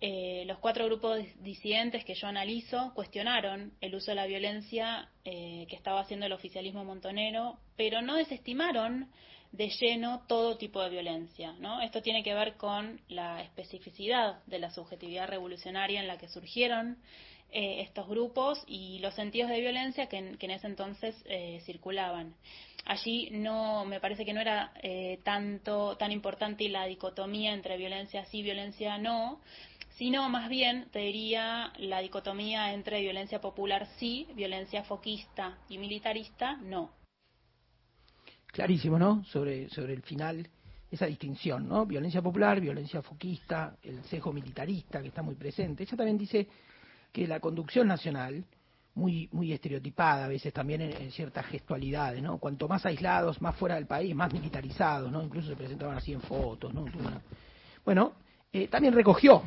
Eh, los cuatro grupos disidentes que yo analizo cuestionaron el uso de la violencia eh, que estaba haciendo el oficialismo montonero, pero no desestimaron de lleno todo tipo de violencia. ¿no? Esto tiene que ver con la especificidad de la subjetividad revolucionaria en la que surgieron eh, estos grupos y los sentidos de violencia que en, ese entonces eh, circulaban. Allí no, me parece que no era eh, tanto tan importante la dicotomía entre violencia sí, violencia no, sino más bien te diría la dicotomía entre violencia popular sí, violencia foquista y militarista no.
Clarísimo, ¿no? Sobre, sobre el final esa distinción, ¿no? Violencia popular, violencia foquista, el sesgo militarista que está muy presente. Ella también dice que la conducción nacional, muy, muy estereotipada a veces también en, ciertas gestualidades, ¿no? Cuanto más aislados, más fuera del país, más militarizados, ¿no? Incluso se presentaban así en fotos, ¿no? Bueno, eh, también recogió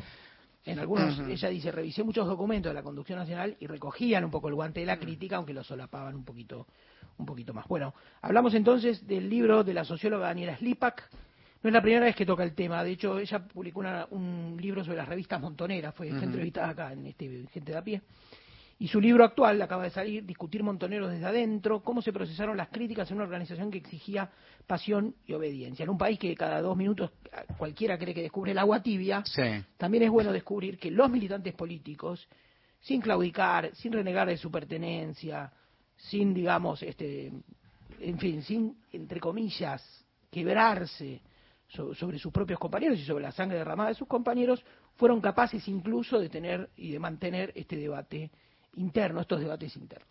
En algunos, ella dice, revisé muchos documentos de la conducción nacional y recogían un poco el guante de la crítica, aunque lo solapaban un poquito, un poquito más. Bueno, hablamos entonces del libro de la socióloga Daniela Slipak. No es la primera vez que toca el tema. De hecho, ella publicó un libro sobre las revistas montoneras. Fue entrevistada acá en este Gente de a pie. Y su libro actual, acaba de salir, Discutir Montoneros desde adentro, cómo se procesaron las críticas en una organización que exigía pasión y obediencia. En un país que cada dos minutos cualquiera cree que descubre el agua tibia, también es bueno descubrir que los militantes políticos, sin claudicar, sin renegar de su pertenencia, sin, digamos, este, en fin, sin, entre comillas, quebrarse sobre sus propios compañeros y sobre la sangre derramada de sus compañeros, fueron capaces incluso de tener y de mantener este debate interno, estos debates internos.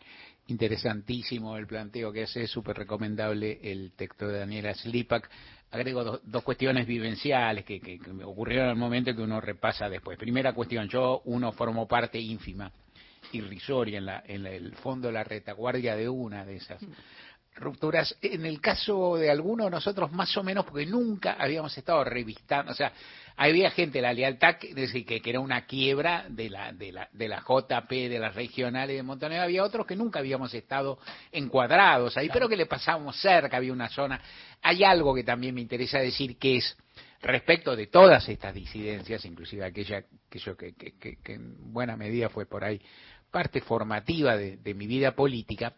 Interesantísimo el planteo que hace, súper recomendable el texto de Daniela Slipak. Agrego dos cuestiones vivenciales que, que, me ocurrieron al momento que uno repasa después. Primera cuestión, yo uno formo parte ínfima, irrisoria en, la, en el fondo de la retaguardia de una de esas rupturas. En el caso de algunos nosotros más o menos, porque nunca habíamos estado revistando, o sea, había gente, la lealtad, que, que, era una quiebra de la, de, la, de la JP, de las regionales de Montenegro, había otros que nunca habíamos estado encuadrados ahí, pero que le pasábamos cerca, había una zona. Hay algo que también me interesa decir, que es respecto de todas estas disidencias, inclusive aquella que yo que, que, que en buena medida fue por ahí parte formativa de, de mi vida política,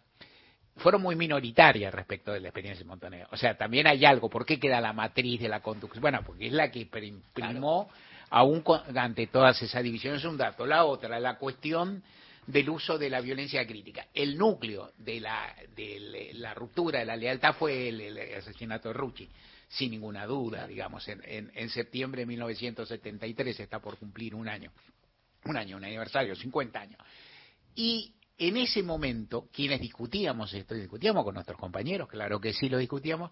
fueron muy minoritarias respecto de la experiencia de Montenegro. O sea, también hay algo. ¿Por qué queda la matriz de la conducción? Bueno, porque es la que imprimó, aún ante todas esas divisiones, un dato. La otra, la cuestión del uso de la violencia crítica. El núcleo de la, de la ruptura de la lealtad fue el, asesinato de Rucci, sin ninguna duda, digamos, en, en, en septiembre de 1973, está por cumplir un año, un año, un aniversario, 50 años. Y en ese momento, quienes discutíamos esto, discutíamos con nuestros compañeros, claro que sí lo discutíamos,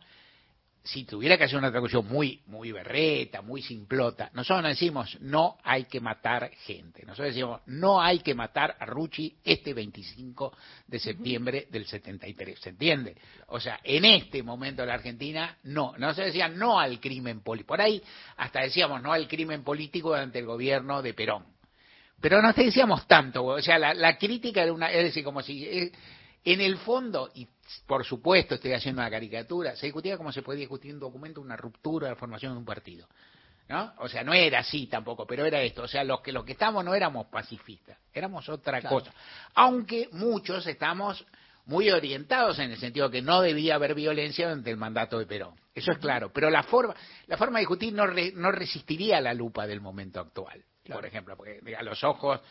si tuviera que hacer una traducción muy, muy berreta, muy simplota, nosotros no decimos no hay que matar gente, nosotros decimos no hay que matar a Rucci este 25 de septiembre del 73, ¿se entiende? O sea, en este momento de la Argentina, no, no se decía no al crimen político, por ahí hasta decíamos no al crimen político durante el gobierno de Perón, pero no te decíamos tanto, o sea, la, crítica era una, es decir, como si eh, en el fondo, y por supuesto estoy haciendo una caricatura, se discutía como se podía discutir un documento, una ruptura de la formación de un partido. ¿No? O sea, no era así tampoco, pero era esto. O sea, los que, los que estamos no éramos pacifistas, éramos otra cosa. Aunque muchos estamos muy orientados en el sentido que no debía haber violencia durante el mandato de Perón. Eso es claro. Pero la forma, la forma de discutir no, no resistiría a la lupa del momento actual por ejemplo, porque a los ojos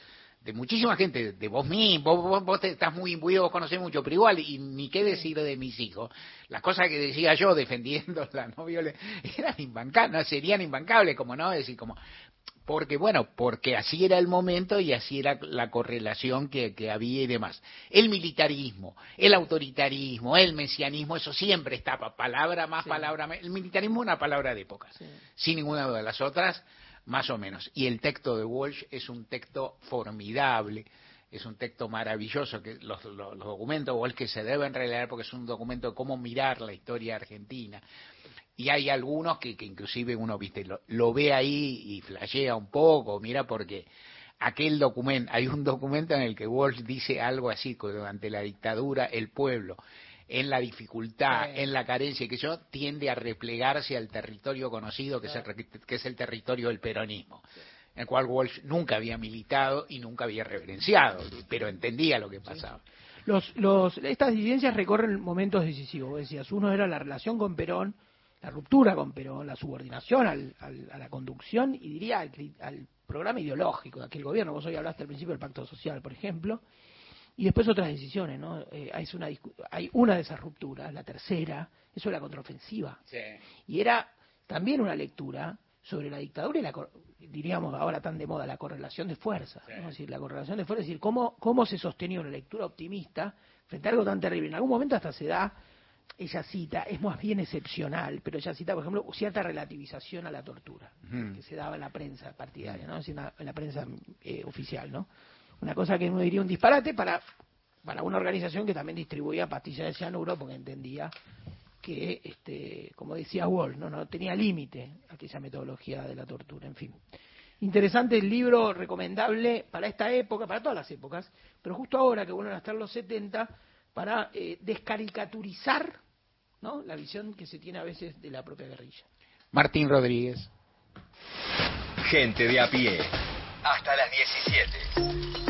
de muchísima gente, de vos mismo, vos, vos, estás muy imbuido, vos conocés mucho, pero igual, y ni qué decir de mis hijos, las cosas que decía yo defendiendo la no violencia eran imbancables, serían imbancables, como no, decir, como, porque bueno, porque así era el momento y así era la correlación que, que, había y demás. El militarismo, el autoritarismo, el mesianismo, eso siempre está, palabra más, palabra menos. El militarismo es una palabra de época, sin ninguna duda. Las otras más o menos. Y el texto de Walsh es un texto formidable, es un texto maravilloso, que los, documentos de Walsh que se deben releer porque es un documento de cómo mirar la historia argentina. Y hay algunos que, que inclusive uno viste lo, lo ve ahí y flashea un poco, mira porque aquel documento, hay un documento en el que Walsh dice algo así, que durante la dictadura el pueblo en la dificultad, en la carencia, que yo tiende a replegarse al territorio conocido, que, es, el, que es el territorio del peronismo, en el cual Walsh nunca había militado y nunca había reverenciado, pero entendía lo que pasaba.
Los, los, estas disidencias recorren momentos decisivos, decías, uno era la relación con Perón, la ruptura con Perón, la subordinación al, a la conducción y diría al, al, programa ideológico de aquel gobierno. Vos hoy hablaste al principio del pacto social, por ejemplo, y después otras decisiones, ¿no? Eh, hay, una, hay una de esas rupturas, la tercera, eso es la contraofensiva. Y era también una lectura sobre la dictadura y la, diríamos ahora tan de moda, la correlación de fuerzas. Es decir, la correlación de fuerzas, es decir, cómo, cómo se sostenía una lectura optimista frente a algo tan terrible. En algún momento hasta se da, ella cita, es más bien excepcional, pero ella cita, por ejemplo, cierta relativización a la tortura, que se daba en la prensa partidaria, ¿no? en la prensa eh, oficial, ¿no? Una cosa que uno diría un disparate para, para una organización que también distribuía pastillas de cianuro porque entendía que, este, como decía Wall, no, no tenía límite aquella metodología de la tortura, en fin. Interesante el libro, recomendable para esta época, para todas las épocas, pero justo ahora que vuelven a estar los 70, para eh, descaricaturizar ¿no? la visión que se tiene a veces de la propia guerrilla.
Martín Rodríguez.
Gente de a pie. Hasta las 17.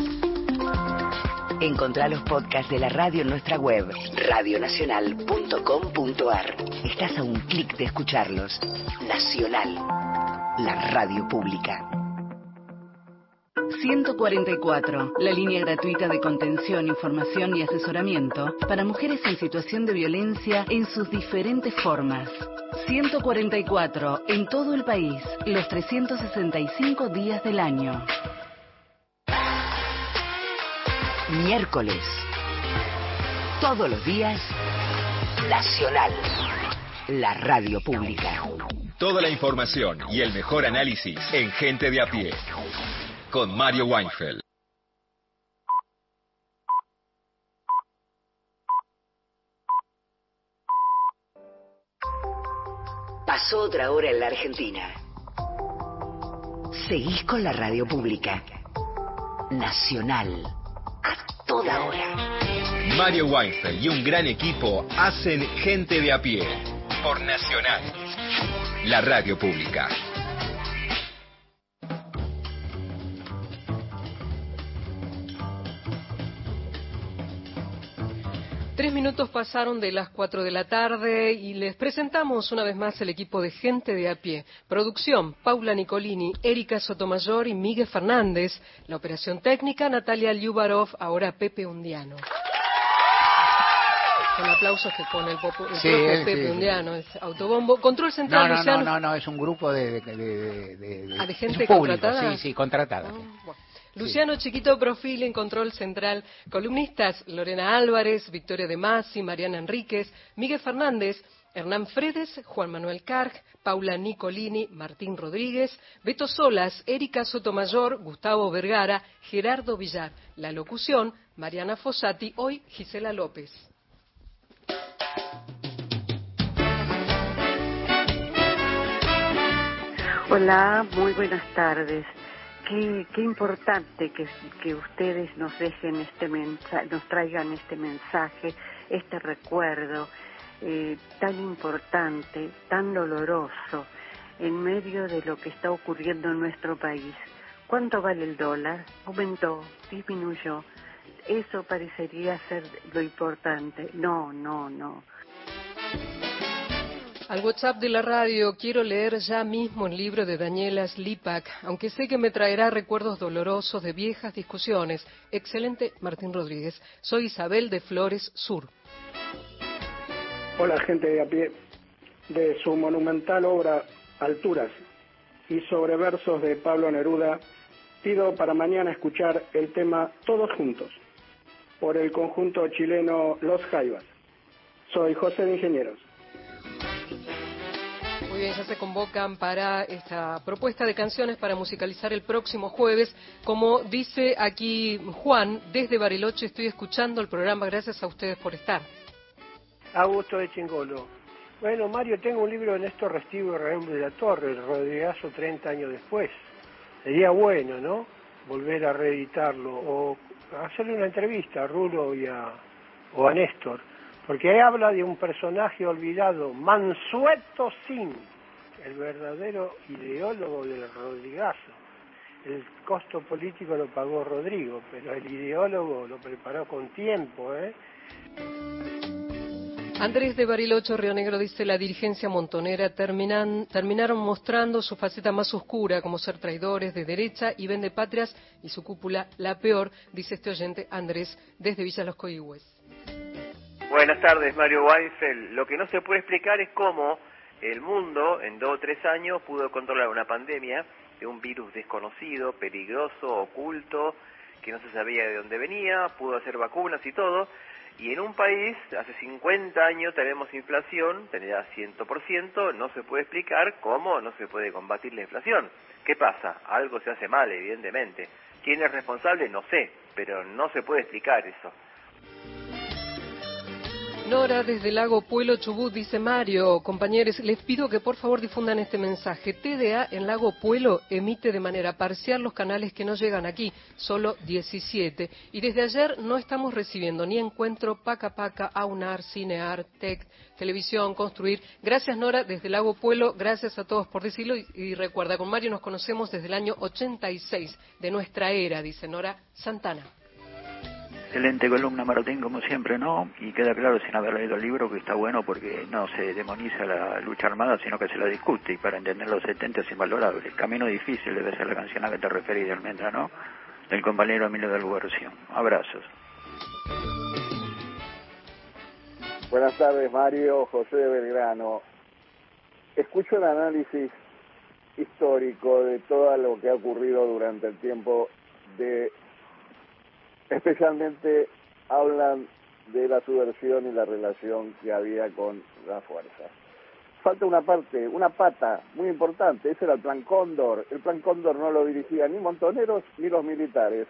Encontrá los podcasts de la radio en nuestra web, radionacional.com.ar. Estás a un clic de escucharlos. Nacional, la radio pública. 144, la línea gratuita de contención, información y asesoramiento para mujeres en situación de violencia en sus diferentes formas. 144, en todo el país, los 365 días del año. Miércoles. Todos los días, Nacional, la radio pública.
Toda la información y el mejor análisis en Gente de a pie. Con Mario Weinfeld.
Pasó otra hora en la Argentina. Seguís con la radio pública. Nacional. A toda hora.
Mario Weinfeld y un gran equipo hacen Gente de a pie. Por Nacional. La radio pública.
Minutos pasaron de las cuatro de la tarde y les presentamos una vez más el equipo de gente de a pie. Producción, Paula Nicolini, Erika Sotomayor y Miguel Fernández. La operación técnica, Natalia Liubarov, ahora Pepe Undiano. Con aplausos que pone el, popo- el
Sí,
propio Pepe
sí.
Undiano, es autobombo. Control
No,
central,
no, no,
Luciano.
no, no, es un grupo de, de, de- de- de-
Ah, gente
público,
contratada.
Sí, sí, contratada.
Ah, bueno. Luciano Chiquito Profil en Control Central. Columnistas Lorena Álvarez, Victoria De Masi, Mariana Enríquez, Miguel Fernández, Hernán Fredes, Juan Manuel Carg, Paula Nicolini, Martín Rodríguez, Beto Solas, Erika Sotomayor, Gustavo Vergara, Gerardo Villar. La locución, Mariana Fossati, hoy Gisela López.
Hola, muy buenas tardes. Qué, qué importante que, que ustedes nos dejen este mensaje, nos traigan este mensaje, este recuerdo eh, tan importante, tan doloroso, en medio de lo que está ocurriendo en nuestro país. ¿Cuánto vale el dólar? Aumentó, disminuyó. Eso parecería ser lo importante. No, no, no.
Al WhatsApp de la radio quiero leer ya mismo el libro de Daniela Slipak, aunque sé que me traerá recuerdos dolorosos de viejas discusiones. Excelente, Martín Rodríguez. Soy Isabel de Flores Sur.
Hola gente de a pie. De su monumental obra Alturas y sobre versos de Pablo Neruda, pido para mañana escuchar el tema Todos Juntos por el conjunto chileno Los Jaivas. Soy José de Ingenieros.
Ya se convocan para esta propuesta de canciones para musicalizar el próximo jueves. Como dice aquí Juan, desde Bariloche estoy escuchando el programa. Gracias a ustedes por estar.
Augusto de Chingolo. Bueno, Mario, tengo un libro de Néstor Restivo y Raúl de la Torre, el Rodrigazo 30 años después. Sería bueno, ¿no? Volver a reeditarlo o hacerle una entrevista a Rulo y a, o a Néstor. Porque ahí habla de un personaje olvidado, Mansueto Sin, el verdadero ideólogo del Rodrigazo. El costo político lo pagó Rodrigo, pero el ideólogo lo preparó con tiempo, ¿eh?
Andrés de Bariloche, Río Negro, dice la dirigencia montonera terminan, terminaron mostrando su faceta más oscura, como ser traidores de derecha y vende patrias, y su cúpula la peor, dice este oyente Andrés desde Villa Los Coihues.
Buenas tardes, Mario Weinfeld. Lo que no se puede explicar es cómo el mundo en dos o tres años pudo controlar una pandemia de un virus desconocido, peligroso, oculto, que no se sabía de dónde venía, pudo hacer vacunas y todo. Y en un país, hace 50 años tenemos inflación, tenía 100%, no se puede explicar cómo no se puede combatir la inflación. ¿Qué pasa? Algo se hace mal, evidentemente. ¿Quién es responsable? No sé, pero no se puede explicar eso.
Nora desde Lago Pueblo Chubut dice Mario, compañeros, les pido que por favor difundan este mensaje. TDA en Lago Pueblo emite de manera parcial los canales que no llegan aquí, solo 17. Y desde ayer no estamos recibiendo ni encuentro Paca Paca, Aunar, Cinear, Tech, Televisión, Construir. Gracias Nora desde Lago Pueblo, gracias a todos por decirlo y, y recuerda, con Mario nos conocemos desde el año 86 de nuestra era, dice Nora Santana.
Excelente columna, Martín, como siempre, ¿no? Y queda claro, sin haber leído el libro, que está bueno porque no se demoniza la lucha armada, sino que se la discute. Y para entender los 70 es invalorable. Camino difícil debe ser la canción a que te referís, Almendra, ¿no? Del compañero Emilio del Guercio. Abrazos.
Buenas tardes, Mario. José Belgrano. Escucho el análisis histórico de todo lo que ha ocurrido durante el tiempo de especialmente hablan de la subversión y la relación que había con la fuerza. Falta una parte, una pata muy importante, ese era el Plan Cóndor. El Plan Cóndor no lo dirigían ni montoneros ni los militares.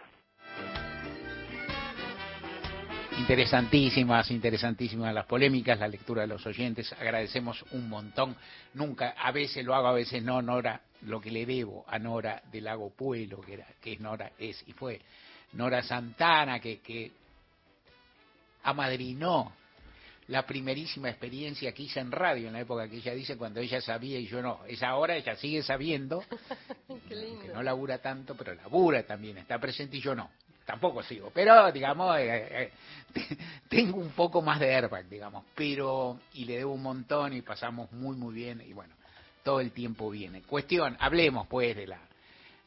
Interesantísimas, interesantísimas las polémicas, la lectura de los oyentes. Agradecemos un montón. Nunca, a veces lo hago, a veces no, Nora, lo que le debo a Nora del Lago Pueblo, que, era, que es Nora, es y fue Nora Santana, que, que amadrinó la primerísima experiencia que hice en radio en la época que ella dice cuando ella sabía y yo no. Es ahora, ella sigue sabiendo, que no labura tanto, pero labura también, está presente y yo no. Tampoco sigo, pero digamos, eh, eh, tengo un poco más de airbag, digamos, pero, y le debo un montón y pasamos muy, muy bien y bueno, todo el tiempo viene. Cuestión, hablemos pues de la,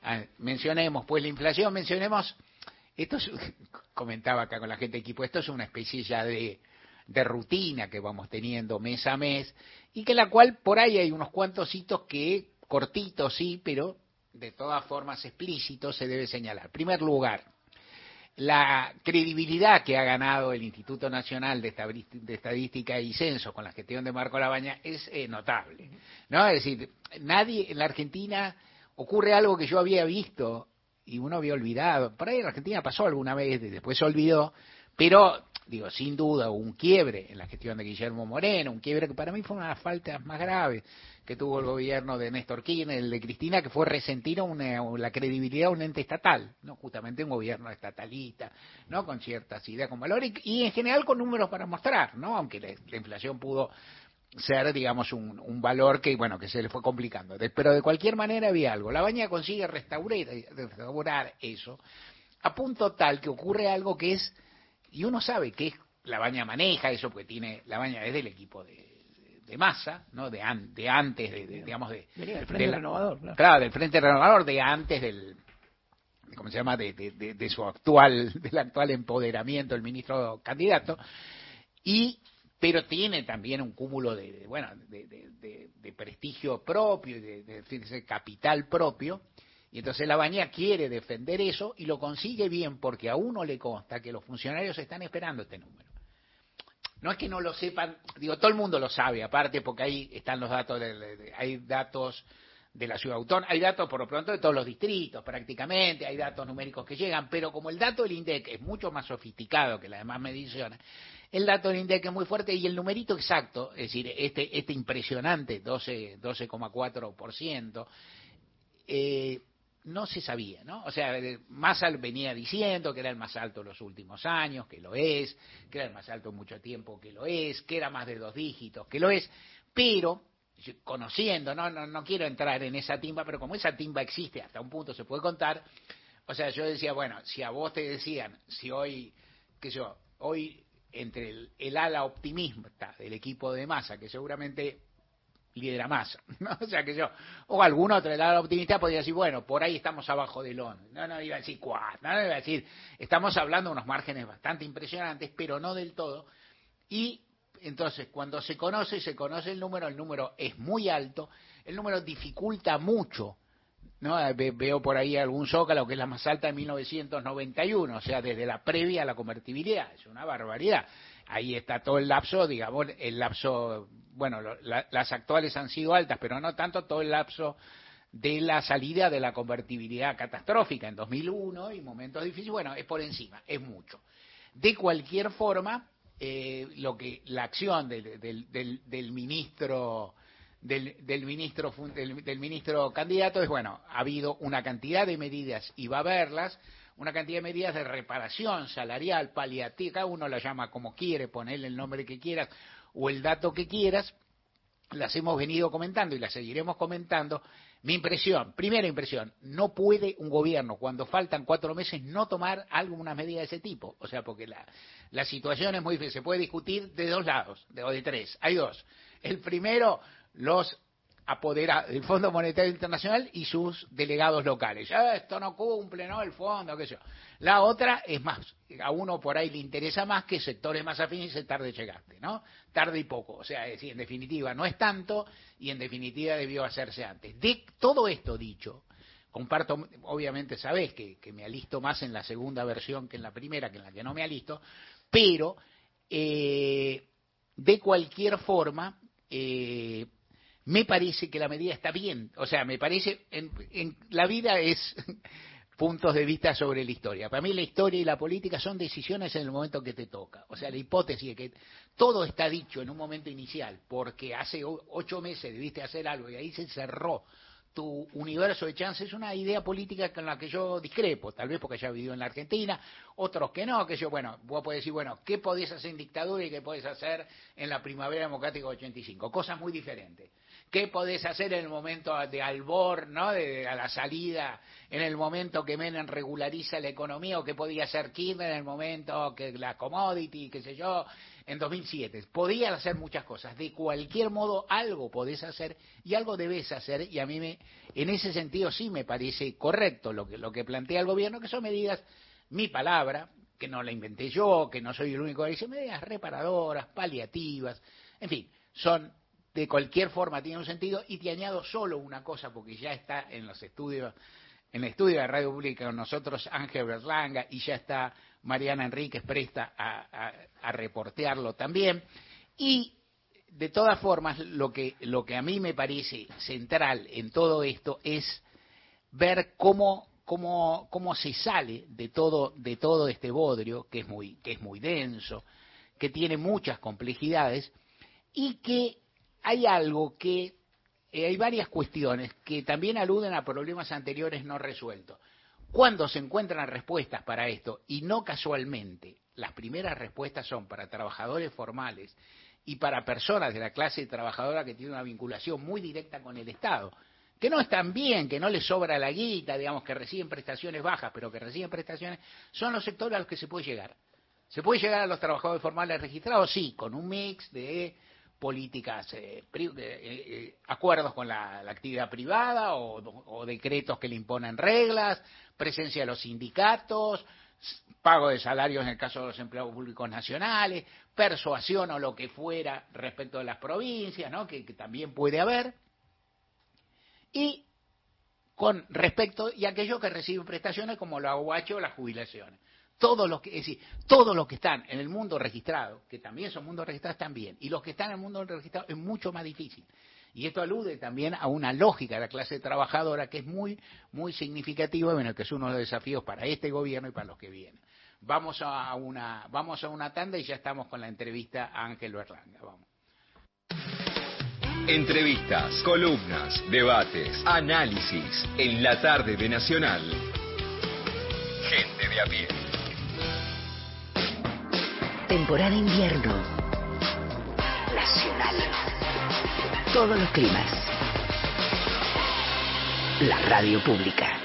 ah, mencionemos pues la inflación, mencionemos esto es, comentaba acá con la gente de equipo, esto es una especie ya de, de rutina que vamos teniendo mes a mes y que la cual por ahí hay unos cuantos hitos que, cortitos sí, pero de todas formas explícitos se debe señalar. En primer lugar, la credibilidad que ha ganado el Instituto Nacional de Estadística y Censo con la gestión de Marco Labaña es eh, notable. ¿no? Es decir, nadie en la Argentina ocurre algo que yo había visto y uno había olvidado. Por ahí en Argentina pasó alguna vez, después se olvidó, pero digo, sin duda un quiebre en la gestión de Guillermo Moreno, un quiebre que para mí fue una de las faltas más graves que tuvo el gobierno de Néstor Kirchner, el de Cristina, que fue resentir una, la credibilidad de un ente estatal, no justamente un gobierno estatalista, no con ciertas ideas, con valores y, en general con números para mostrar, no aunque la inflación pudo ser, digamos, un, un, valor que, bueno, que se le fue complicando. pero de cualquier manera había algo. La baña consigue restaurar, restaurar eso a punto tal que ocurre algo que es, y uno sabe que la baña maneja eso porque tiene, la baña es del equipo de, de masa, ¿no? De, de antes, de, digamos, de...
del Frente Renovador,
claro. claro. del Frente Renovador, de antes del... ¿Cómo se llama? De, de su actual, del actual empoderamiento, el ministro candidato. Y pero tiene también un cúmulo de, bueno de, de, prestigio propio y de, capital propio. Y entonces la baña quiere defender eso y lo consigue bien porque a uno le consta que los funcionarios están esperando este número. No es que no lo sepan digo todo el mundo lo sabe aparte porque ahí están los datos hay datos de la ciudad autónoma, hay datos por lo pronto de todos los distritos prácticamente, hay datos numéricos que llegan, pero como el dato del INDEC es mucho más sofisticado que las demás mediciones, el dato del INDEC es muy fuerte y el numerito exacto, es decir, este, este impresionante 12,4%, eh, no se sabía, ¿no? O sea, Massa venía diciendo que era el más alto en los últimos años, que lo es, que era el más alto en mucho tiempo, que lo es, que era más de dos dígitos, que lo es, pero conociendo, ¿no? No, no quiero entrar en esa timba, pero como esa timba existe, hasta un punto se puede contar, o sea, yo decía, bueno, si a vos te decían, si hoy, que yo, hoy entre el, el, ala optimista del equipo de masa, que seguramente lidera masa, ¿no? O sea que yo, o algún otro del ala optimista podría decir, bueno, por ahí estamos abajo del ON. No, no iba a decir cuatro, no, no iba a decir, estamos hablando de unos márgenes bastante impresionantes, pero no del todo. Y entonces, cuando se conoce, se conoce el número, el número es muy alto, el número dificulta mucho ¿no? Veo por ahí algún zócalo que es la más alta de 1991, o sea, desde la previa a la convertibilidad, es una barbaridad. Ahí está todo el lapso, digamos, el lapso, bueno, las actuales han sido altas, pero no tanto todo el lapso de la salida de la convertibilidad catastrófica en 2001 y momentos difíciles, bueno, es por encima, es mucho. De cualquier forma, eh, lo que la acción del, del, del, del ministro del, del ministro del, del, ministro candidato es bueno ha habido una cantidad de medidas y va a haberlas una cantidad de medidas de reparación salarial paliativa cada uno la llama como quiere ponerle el nombre que quieras o el dato que quieras las hemos venido comentando y las seguiremos comentando. Mi impresión, primera impresión, no puede un gobierno cuando faltan cuatro meses no tomar alguna medida de ese tipo. O sea, porque la, la situación es muy difícil. Se puede discutir de dos lados, o de tres. Hay dos. El primero, los apoderados del Fondo Monetario Internacional y sus delegados locales. Ya esto no cumple, ¿no? El fondo, qué sé yo. La otra es más, a uno por ahí le interesa más que sectores más afines se tarde llegaste, ¿no? Tarde y poco. O sea, es decir, en definitiva no es tanto y en definitiva debió hacerse antes. De todo esto dicho, comparto, obviamente sabés que, que me alisto más en la segunda versión que en la primera, que en la que no me alisto, pero eh, de cualquier forma, eh, me parece que la medida está bien. O sea, me parece, en, en la vida es puntos de vista sobre la historia. Para mí la historia y la política son decisiones en el momento que te toca. O sea, la hipótesis de que todo está dicho en un momento inicial, porque hace ocho meses debiste hacer algo y ahí se cerró tu universo de chances es una idea política con la que yo discrepo, tal vez porque ya vivido en la Argentina, otros que no, que yo, bueno, vos podés decir, bueno, ¿qué podés hacer en dictadura y qué podés hacer en la primavera democrática 85? Cosas muy diferentes. ¿Qué podés hacer en el momento de albor, ¿no? De, a la salida, en el momento que Menem regulariza la economía, o qué podía hacer Kirchner en el momento que la commodity, qué sé yo, en 2007. Podías hacer muchas cosas. De cualquier modo, algo podés hacer y algo debes hacer. Y a mí, me, en ese sentido, sí me parece correcto lo que, lo que plantea el gobierno, que son medidas, mi palabra, que no la inventé yo, que no soy el único que dice, medidas reparadoras, paliativas, en fin, son de cualquier forma, tienen un sentido. Y te añado solo una cosa, porque ya está en los estudios en el estudio de Radio Pública con nosotros Ángel Berlanga y ya está Mariana Enríquez presta a, reportearlo también. Y de todas formas, lo que, lo que a mí me parece central en todo esto es ver cómo, cómo, cómo se sale de todo, de todo este bodrio, que es, muy, que es muy denso, que tiene muchas complejidades, y que hay algo que eh, hay varias cuestiones que también aluden a problemas anteriores no resueltos. Cuando se encuentran respuestas para esto, y no casualmente, las primeras respuestas son para trabajadores formales y para personas de la clase trabajadora que tienen una vinculación muy directa con el Estado, que no están bien, que no les sobra la guita, digamos, que reciben prestaciones bajas, pero que reciben prestaciones, son los sectores a los que se puede llegar. ¿Se puede llegar a los trabajadores formales registrados? Sí, con un mix de políticas, eh, eh, eh, acuerdos con la, actividad privada o, decretos que le imponen reglas, presencia de los sindicatos, pago de salarios en el caso de los empleados públicos nacionales, persuasión o lo que fuera respecto de las provincias, ¿no? que, también puede haber, y con respecto y aquellos que reciben prestaciones como la UH o las jubilaciones todos los que, es decir, todos los que están en el mundo registrado, que también son mundos registrados, también, y los que están en el mundo registrado es mucho más difícil. Y esto alude también a una lógica de la clase trabajadora que es muy, muy significativa, bueno, que es uno de los desafíos para este gobierno y para los que vienen. Vamos a una, vamos a una tanda y ya estamos con la entrevista a Ángel Berlanga. Vamos.
Entrevistas, columnas, debates, análisis en la tarde de Nacional. Gente de a pie.
Temporada invierno. Nacional. Todos los climas. La radio pública.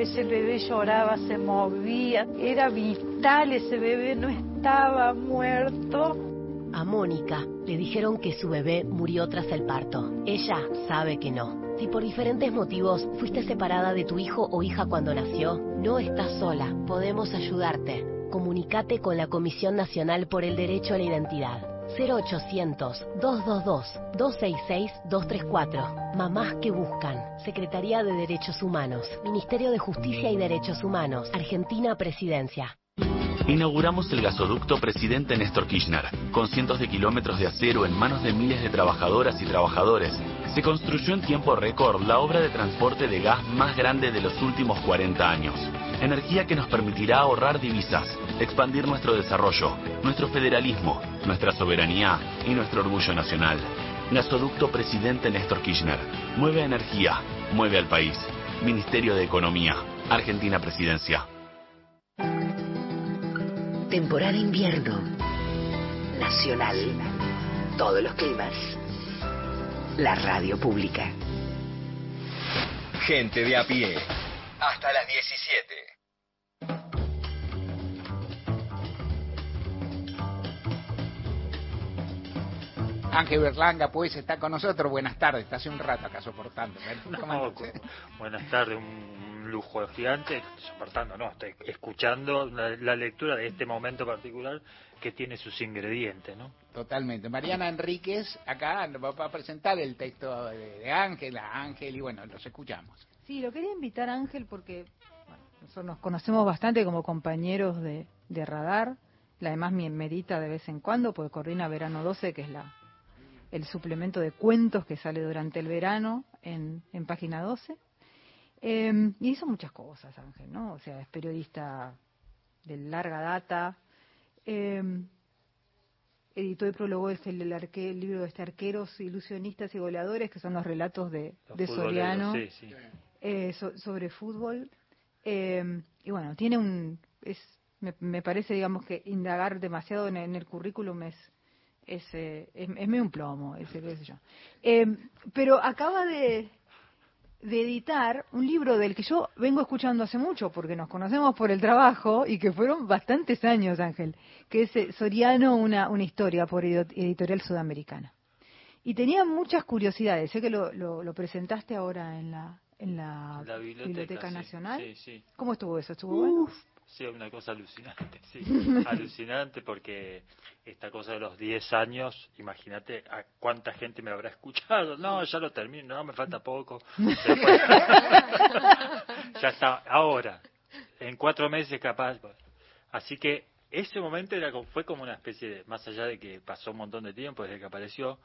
Ese bebé lloraba, se movía, era vital, ese bebé no estaba muerto.
A Mónica le dijeron que su bebé murió tras el parto. Ella sabe que no. Si por diferentes motivos fuiste separada de tu hijo o hija cuando nació, no estás sola, podemos ayudarte. comunicate con la Comisión Nacional por el Derecho a la Identidad. 0800-222-266-234. Mamás que buscan. Secretaría de Derechos Humanos. Ministerio de Justicia y Derechos Humanos. Argentina Presidencia.
Inauguramos el gasoducto Presidente Néstor Kirchner, con cientos de kilómetros de acero en manos de miles de trabajadoras y trabajadores. Se construyó en tiempo récord la obra de transporte de gas más grande de los últimos 40 años. Energía que nos permitirá ahorrar divisas, expandir nuestro desarrollo, nuestro federalismo, nuestra soberanía y nuestro orgullo nacional. Gasoducto Presidente Néstor Kirchner. Mueve energía, mueve al país. Ministerio de Economía, Argentina Presidencia.
Temporada invierno. Nacional. Todos los climas. La radio pública.
Gente de a pie. Hasta las 17.
Ángel Berlanga, pues, está con nosotros. Buenas tardes, está hace un rato acá soportando.
No, buenas tardes, un lujo gigante. Soportando, no, estoy escuchando la, la, lectura de este momento particular que tiene sus ingredientes, ¿no?
Totalmente. Mariana Enríquez, acá nos va a presentar el texto de Ángel, a Ángel, y bueno, los escuchamos.
Sí, lo quería invitar a Ángel porque bueno, nosotros nos conocemos bastante como compañeros de, de radar. Además, me medita de vez en cuando, porque coordina Verano 12, que es la el suplemento de cuentos que sale durante el verano en, en página 12. Eh, y hizo muchas cosas, Ángel, ¿no? O sea, es periodista de larga data. Eh, editó y prologó este, el, arque, el, libro de este Arqueros, Ilusionistas y Goleadores, que son los relatos de,
Los
de Soriano
sí, sí.
eh, so, sobre fútbol. Eh, y bueno, tiene un. Es, me, me, parece, digamos, que indagar demasiado en, en el currículum es, es, eh, es, es medio un plomo, ese, qué sé yo. Eh, pero acaba de, de editar un libro del que yo vengo escuchando hace mucho, porque nos conocemos por el trabajo y que fueron bastantes años, Ángel, que es eh, Soriano, una, una historia por editorial sudamericana. Y tenía muchas curiosidades, sé que lo, lo, lo presentaste ahora en la, en la,
La biblioteca,
Biblioteca
sí.
Nacional.
Sí, sí.
¿Cómo estuvo eso? ¿Estuvo bueno?
Sí, una cosa alucinante, sí. alucinante porque esta cosa de los 10 años, imagínate a cuánta gente me habrá escuchado. No, ya lo termino, no, me falta poco. Después- ya está, ahora, en cuatro meses capaz. Así que ese momento era, fue como una especie de, más allá de que pasó un montón de tiempo desde que apareció,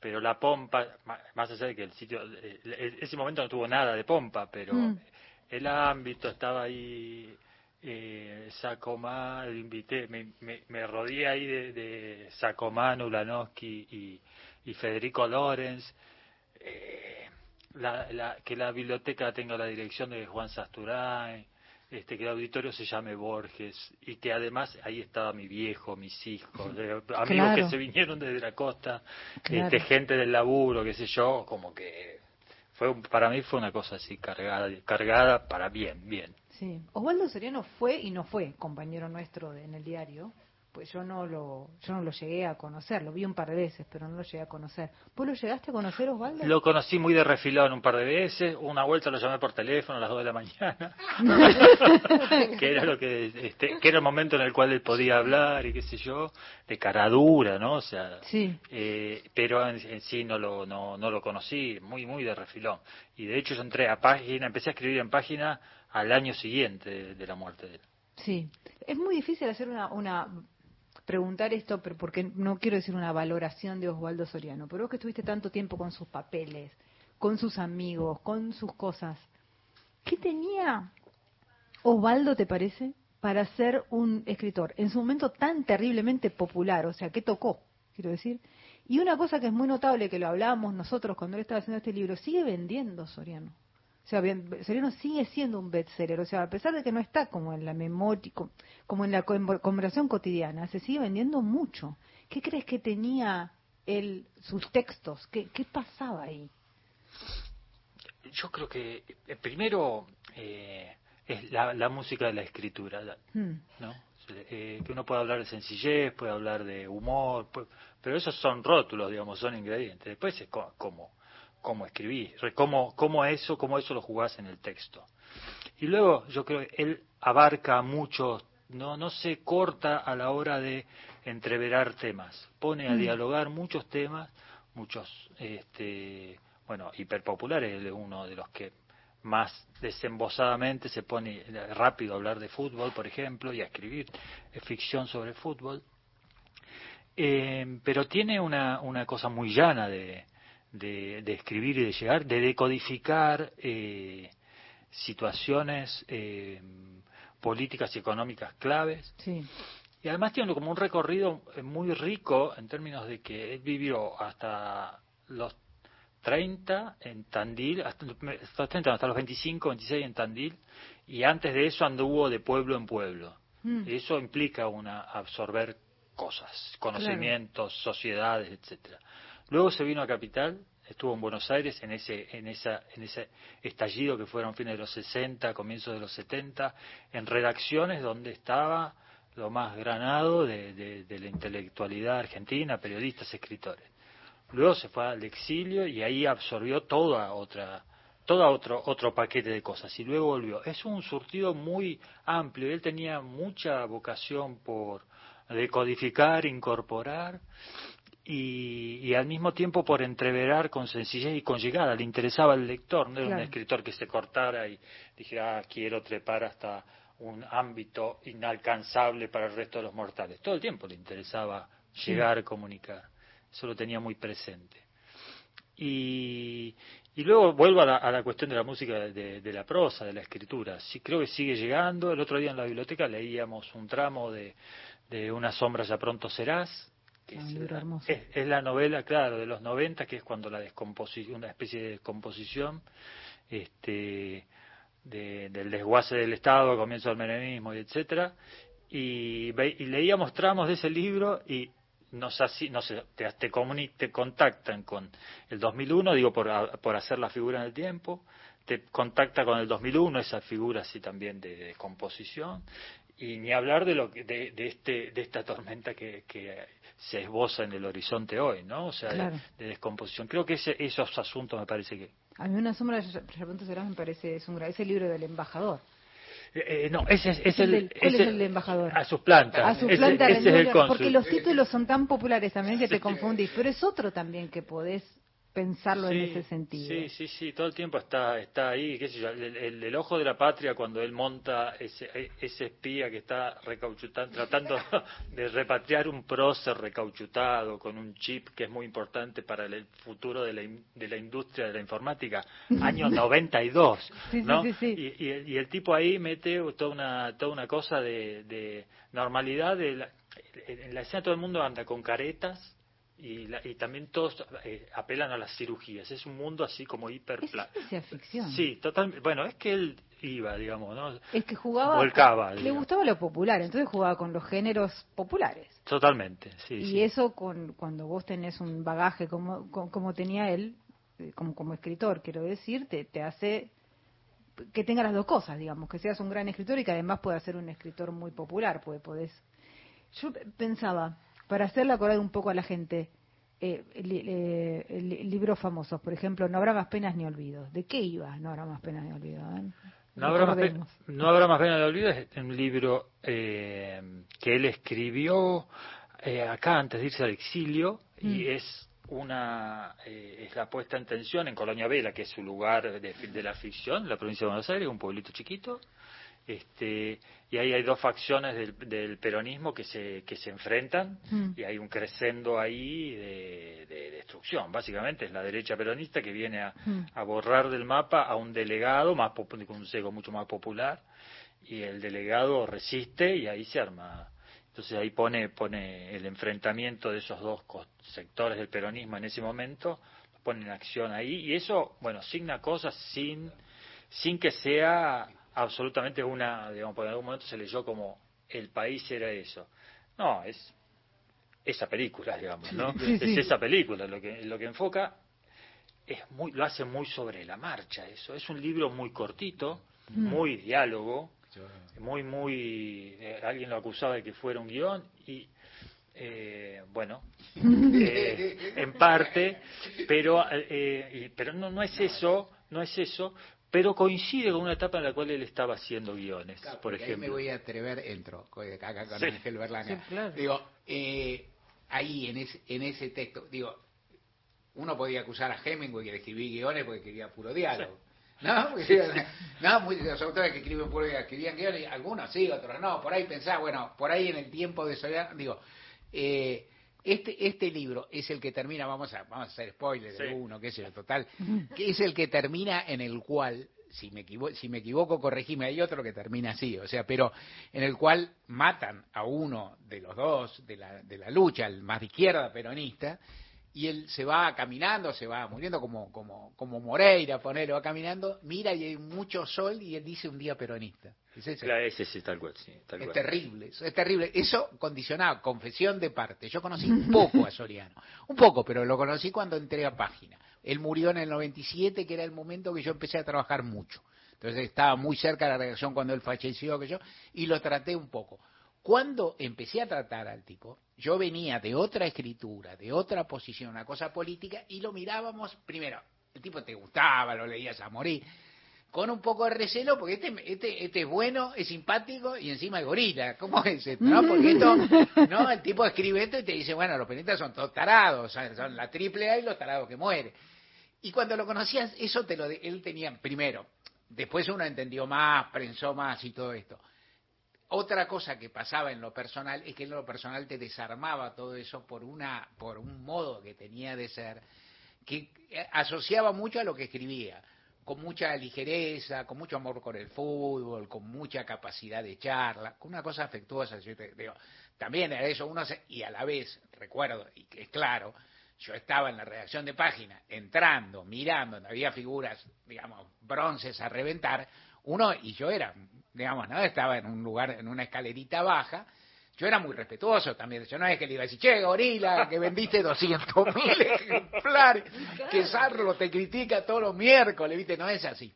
pero la pompa, más allá de que el sitio, eh, e- ese momento no tuvo nada de pompa, pero
Mm.
el ámbito estaba ahí, eh, Sacomán, invité, me, me, me rodeé ahí de, de Sacomán, Ulanowski y, y Federico Lorenz, eh, la, la, que la biblioteca tenga la dirección de Juan Sasturán, este, que el auditorio se llame Borges y que además ahí estaba mi viejo, mis hijos, eh, amigos
Claro.
que se vinieron desde la costa,
Claro.
este, gente del laburo, qué sé yo, como que fue para mí fue una cosa así cargada, cargada para bien, bien.
Sí. Osvaldo Soriano fue y no fue compañero nuestro de- en el diario, pues yo no lo yo no lo llegué a conocer, lo vi un par de veces, pero no lo llegué a conocer. ¿Vos lo llegaste a conocer, Osvaldo?
Lo conocí muy de refilón un par de veces, una vuelta lo llamé por teléfono a las 2 de la mañana, que era lo que este, que era el momento en el cual él podía hablar y qué sé yo, de cara dura, ¿no? O sea,
Sí.
eh, pero en, en sí no lo no, no lo conocí, muy muy de refilón. Y de hecho yo entré a página, empecé a escribir en página al año siguiente de, la muerte de él.
Sí. Es muy difícil hacer una, una preguntar esto, pero porque no quiero decir una valoración de Osvaldo Soriano, pero vos que estuviste tanto tiempo con sus papeles, con sus amigos, con sus cosas, ¿qué tenía Osvaldo, te parece, para ser un escritor en su momento tan terriblemente popular? O sea, ¿qué tocó? Quiero decir. Y una cosa que es muy notable, que lo hablábamos nosotros cuando él estaba haciendo este libro, sigue vendiendo Soriano. O sea, Soriano sigue siendo un bestseller. O sea, a pesar de que no está como en la memoria, co- como en la conver- conversación cotidiana, se sigue vendiendo mucho. ¿Qué crees que tenía él, sus textos? ¿Qué, qué pasaba ahí?
Yo creo que eh, primero eh, es la, la música de la escritura,
Hmm.
¿no? Eh, que uno puede hablar de sencillez, puede hablar de humor, pero esos son rótulos, digamos, son ingredientes. Después es co- cómo, cómo escribís, cómo, cómo eso, cómo eso lo jugás en el texto. Y luego yo creo que él abarca muchos no, no se corta a la hora de entreverar temas. Pone a
Mm.
dialogar muchos temas, muchos, este, bueno, hiperpopulares, él es uno de los que más desembosadamente se pone rápido a hablar de fútbol, por ejemplo, y a escribir eh, ficción sobre fútbol. Eh, pero tiene una, una cosa muy llana de, de, de escribir y de llegar, de decodificar eh, situaciones eh, políticas y económicas claves.
Sí.
Y además tiene como un recorrido eh, muy rico en términos de que él vivió hasta los 30 en Tandil, hasta, hasta los 30, hasta los 25, 26 en Tandil, y antes de eso anduvo de pueblo en pueblo.
Mm.
Eso implica una absorber cosas, conocimientos, sociedades, etcétera. Luego se vino a Capital, estuvo en Buenos Aires en ese, en esa, en ese estallido que fueron fines de los 60, comienzos de los 70, en redacciones donde estaba lo más granado de, la intelectualidad argentina, periodistas, escritores. Luego se fue al exilio y ahí absorbió toda otra, todo otro, otro paquete de cosas y luego volvió. Es un surtido muy amplio. Él tenía mucha vocación por decodificar, incorporar y, y al mismo tiempo por entreverar con sencillez y con llegada. Le interesaba al lector, no era
Claro.
un escritor que se cortara y dijera, ah, quiero trepar hasta un ámbito inalcanzable para el resto de los mortales. Todo el tiempo le interesaba
Sí.
llegar, comunicar. Eso lo tenía muy presente. Y, y luego vuelvo a la, a la cuestión de la música, de, de la prosa, de la escritura. Sí, creo que sigue llegando. El otro día en la biblioteca leíamos un tramo de, de Una sombra ya pronto serás, que
Ah,
es, la-
hermoso.
es- es la novela, claro, de los 90, que es cuando la descomposición, una especie de descomposición este, de- del desguace del Estado, comienzo del menemismo, y etcétera. Y, ve- y leíamos tramos de ese libro y nos así, no sé, te, te, comuni- te contactan con el 2001, digo por, a- por hacer la figura en el tiempo, te contacta con el 2001, esa figura así también de, de composición, y ni hablar de lo que, de, de este de esta tormenta que, que se esboza en el horizonte hoy, ¿no? O sea, de-
Claro.
de, descomposición. Creo que ese, esos asuntos me parece que
A mí una sombra de repente será me parece es un ese libro del embajador.
Eh, eh, no, ese es, es
el
el,
del- ¿Cuál
ese-
es el embajador?
a sus plantas.
A su
Ese-
planta
ese, es el
rendidora,
cónsul.
porque los títulos son tan populares también que te confundís, pero es otro también que podés pensarlo en ese sentido.
Sí, sí, sí, todo el tiempo está está ahí, qué sé yo, el, el- el ojo de la patria cuando él monta ese, ese espía que está recauchutando, tratando de repatriar un prócer recauchutado con un chip que es muy importante para el futuro de la, de la industria de la informática, año 92,
Sí,
¿no?
sí.
Y, y el- y el tipo ahí mete toda una, toda una cosa de, de normalidad, de la- en la escena todo el mundo anda con caretas, y, la- y también todos eh, apelan a las cirugías. Es un mundo así como hiper...
Ciencia ficción.
Sí, totalmente. Bueno, es que él iba, digamos, ¿no?
Es que jugaba,
Volcaba,
le
digamos.
gustaba lo popular, entonces jugaba con los géneros populares.
Totalmente, sí.
y
sí.
eso con, cuando vos tenés un bagaje como, co- como tenía él, eh, como, como escritor, quiero decir, te, te hace que tenga las dos cosas, digamos, que seas un gran escritor y que además puedas ser un escritor muy popular, porque podés... Yo pensaba, para hacerle acordar un poco a la gente, eh, li- eh, li- libros famosos, por ejemplo, No habrá más penas ni olvidos. ¿De qué iba No habrá más penas ni olvidos? eh?
No habrá, más pena, no habrá más pena de olvido es un libro eh, que él escribió eh, acá antes de irse al exilio y
Mm.
es una eh, es la puesta en tensión en Colonia Vela, que es su lugar de, de la ficción, la provincia de Buenos Aires, un pueblito chiquito. Este, y ahí hay dos facciones del, del peronismo que se, que se enfrentan
Mm.
y hay un crescendo ahí de, de destrucción. Básicamente es la derecha peronista que viene a,
Mm.
a borrar del mapa a un delegado más con un sesgo mucho más popular y el delegado resiste y ahí se arma. Entonces ahí pone pone el enfrentamiento de esos dos sectores del peronismo en ese momento, lo pone en acción ahí y eso, bueno, signa cosas sin sin que sea absolutamente una, digamos, por algún momento se leyó como el país era eso. No, es esa película, digamos, ¿no?
Sí, sí.
Es esa película lo que lo que enfoca es muy lo hace muy sobre la marcha eso. Es un libro muy cortito,
Mm.
muy diálogo, muy muy eh, alguien lo acusaba de que fuera un guion y eh, bueno eh, en parte pero eh, y- pero no no es eso no es eso pero coincide con una etapa en la cual él estaba haciendo guiones,
Claro,
por
porque ahí
ejemplo.
me voy a atrever, entro acá con
Sí.
Ángel Berlanga.
Sí, claro.
Digo, eh, ahí en ese, en ese texto, digo, uno podía acusar a Hemingway que le escribía guiones porque escribía puro diálogo. ¿No? Porque, no, muy- los autores que escriben puro diálogo escribían guiones, algunos sí, otros no. Por ahí pensaba, bueno, por ahí en el tiempo de soledad, digo, eh, este, este libro es el que termina, vamos a, vamos a hacer spoilers de uno, qué sé yo, total, que es el que termina en el cual, si me, equivo- si me equivoco, corregime, hay otro que termina así, o sea, pero en el cual matan a uno de los dos de la, de la lucha, el más de izquierda peronista, y él se va caminando, se va muriendo como, como, como Moreira, ponele, va caminando, mira y hay mucho sol y él dice un día peronista. Es ese.
Claro, ese sí, tal cual, sí, tal
Es
cual.
terrible, eso es terrible. Eso condicionado, confesión de parte. Yo conocí un poco a Soriano, un poco, pero lo conocí cuando entré a página. Él murió en el 97, que era el momento que yo empecé a trabajar mucho. Entonces estaba muy cerca de la redacción cuando él falleció, que yo, y lo traté un poco. Cuando empecé a tratar al tipo, yo venía de otra escritura, de otra posición, una cosa política, y lo mirábamos, primero, el tipo te gustaba, lo leías a morir, con un poco de recelo, porque este, este, este es bueno, es simpático y encima es gorila. ¿Cómo es esto? ¿No? Porque esto, ¿no? El tipo escribe esto y te dice, bueno, los peronistas son todos tarados, son, la triple A y los tarados que mueren. Y cuando lo conocías, eso te lo, de- él tenía, primero, después uno entendió más, prensó más y todo esto. Otra cosa que pasaba en lo personal es que en lo personal te desarmaba todo eso por una, por un modo que tenía de ser, que eh, asociaba mucho a lo que escribía, con mucha ligereza, con mucho amor por el fútbol, con mucha capacidad de charla, con una cosa afectuosa. Yo te digo, también era eso, uno se- y a la vez, recuerdo, y que es claro, yo estaba en la redacción de página, entrando, mirando, donde había figuras, digamos, bronces a reventar, uno, y yo era, digamos, ¿no? Estaba en un lugar, en una escalerita baja, yo era muy respetuoso también, yo no es que le iba a decir, che, gorila, que vendiste 200 mil ejemplares, que Sarlo te critica todos los miércoles, ¿viste? No es así.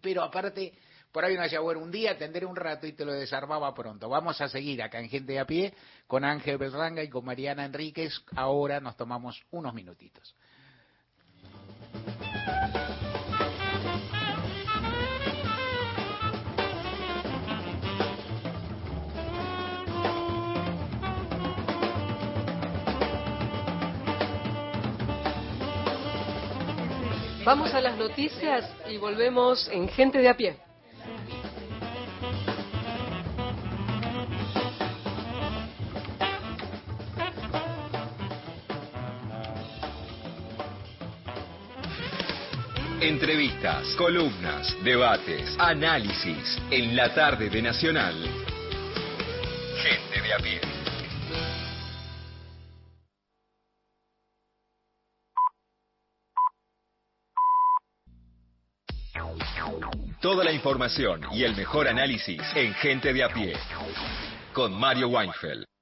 Pero aparte, por ahí uno decía, bueno, un día tendré un rato y te lo desarmaba pronto. Vamos a seguir acá en Gente de a Pie con Ángel Berranga y con Mariana Enríquez. Ahora nos tomamos unos minutitos.
Vamos a las noticias y volvemos en Gente de a pie.
Entrevistas, columnas, debates, análisis en la tarde de Nacional. Gente de a pie. Toda la información y el mejor análisis en Gente de a pie. Con Mario Weinfeld.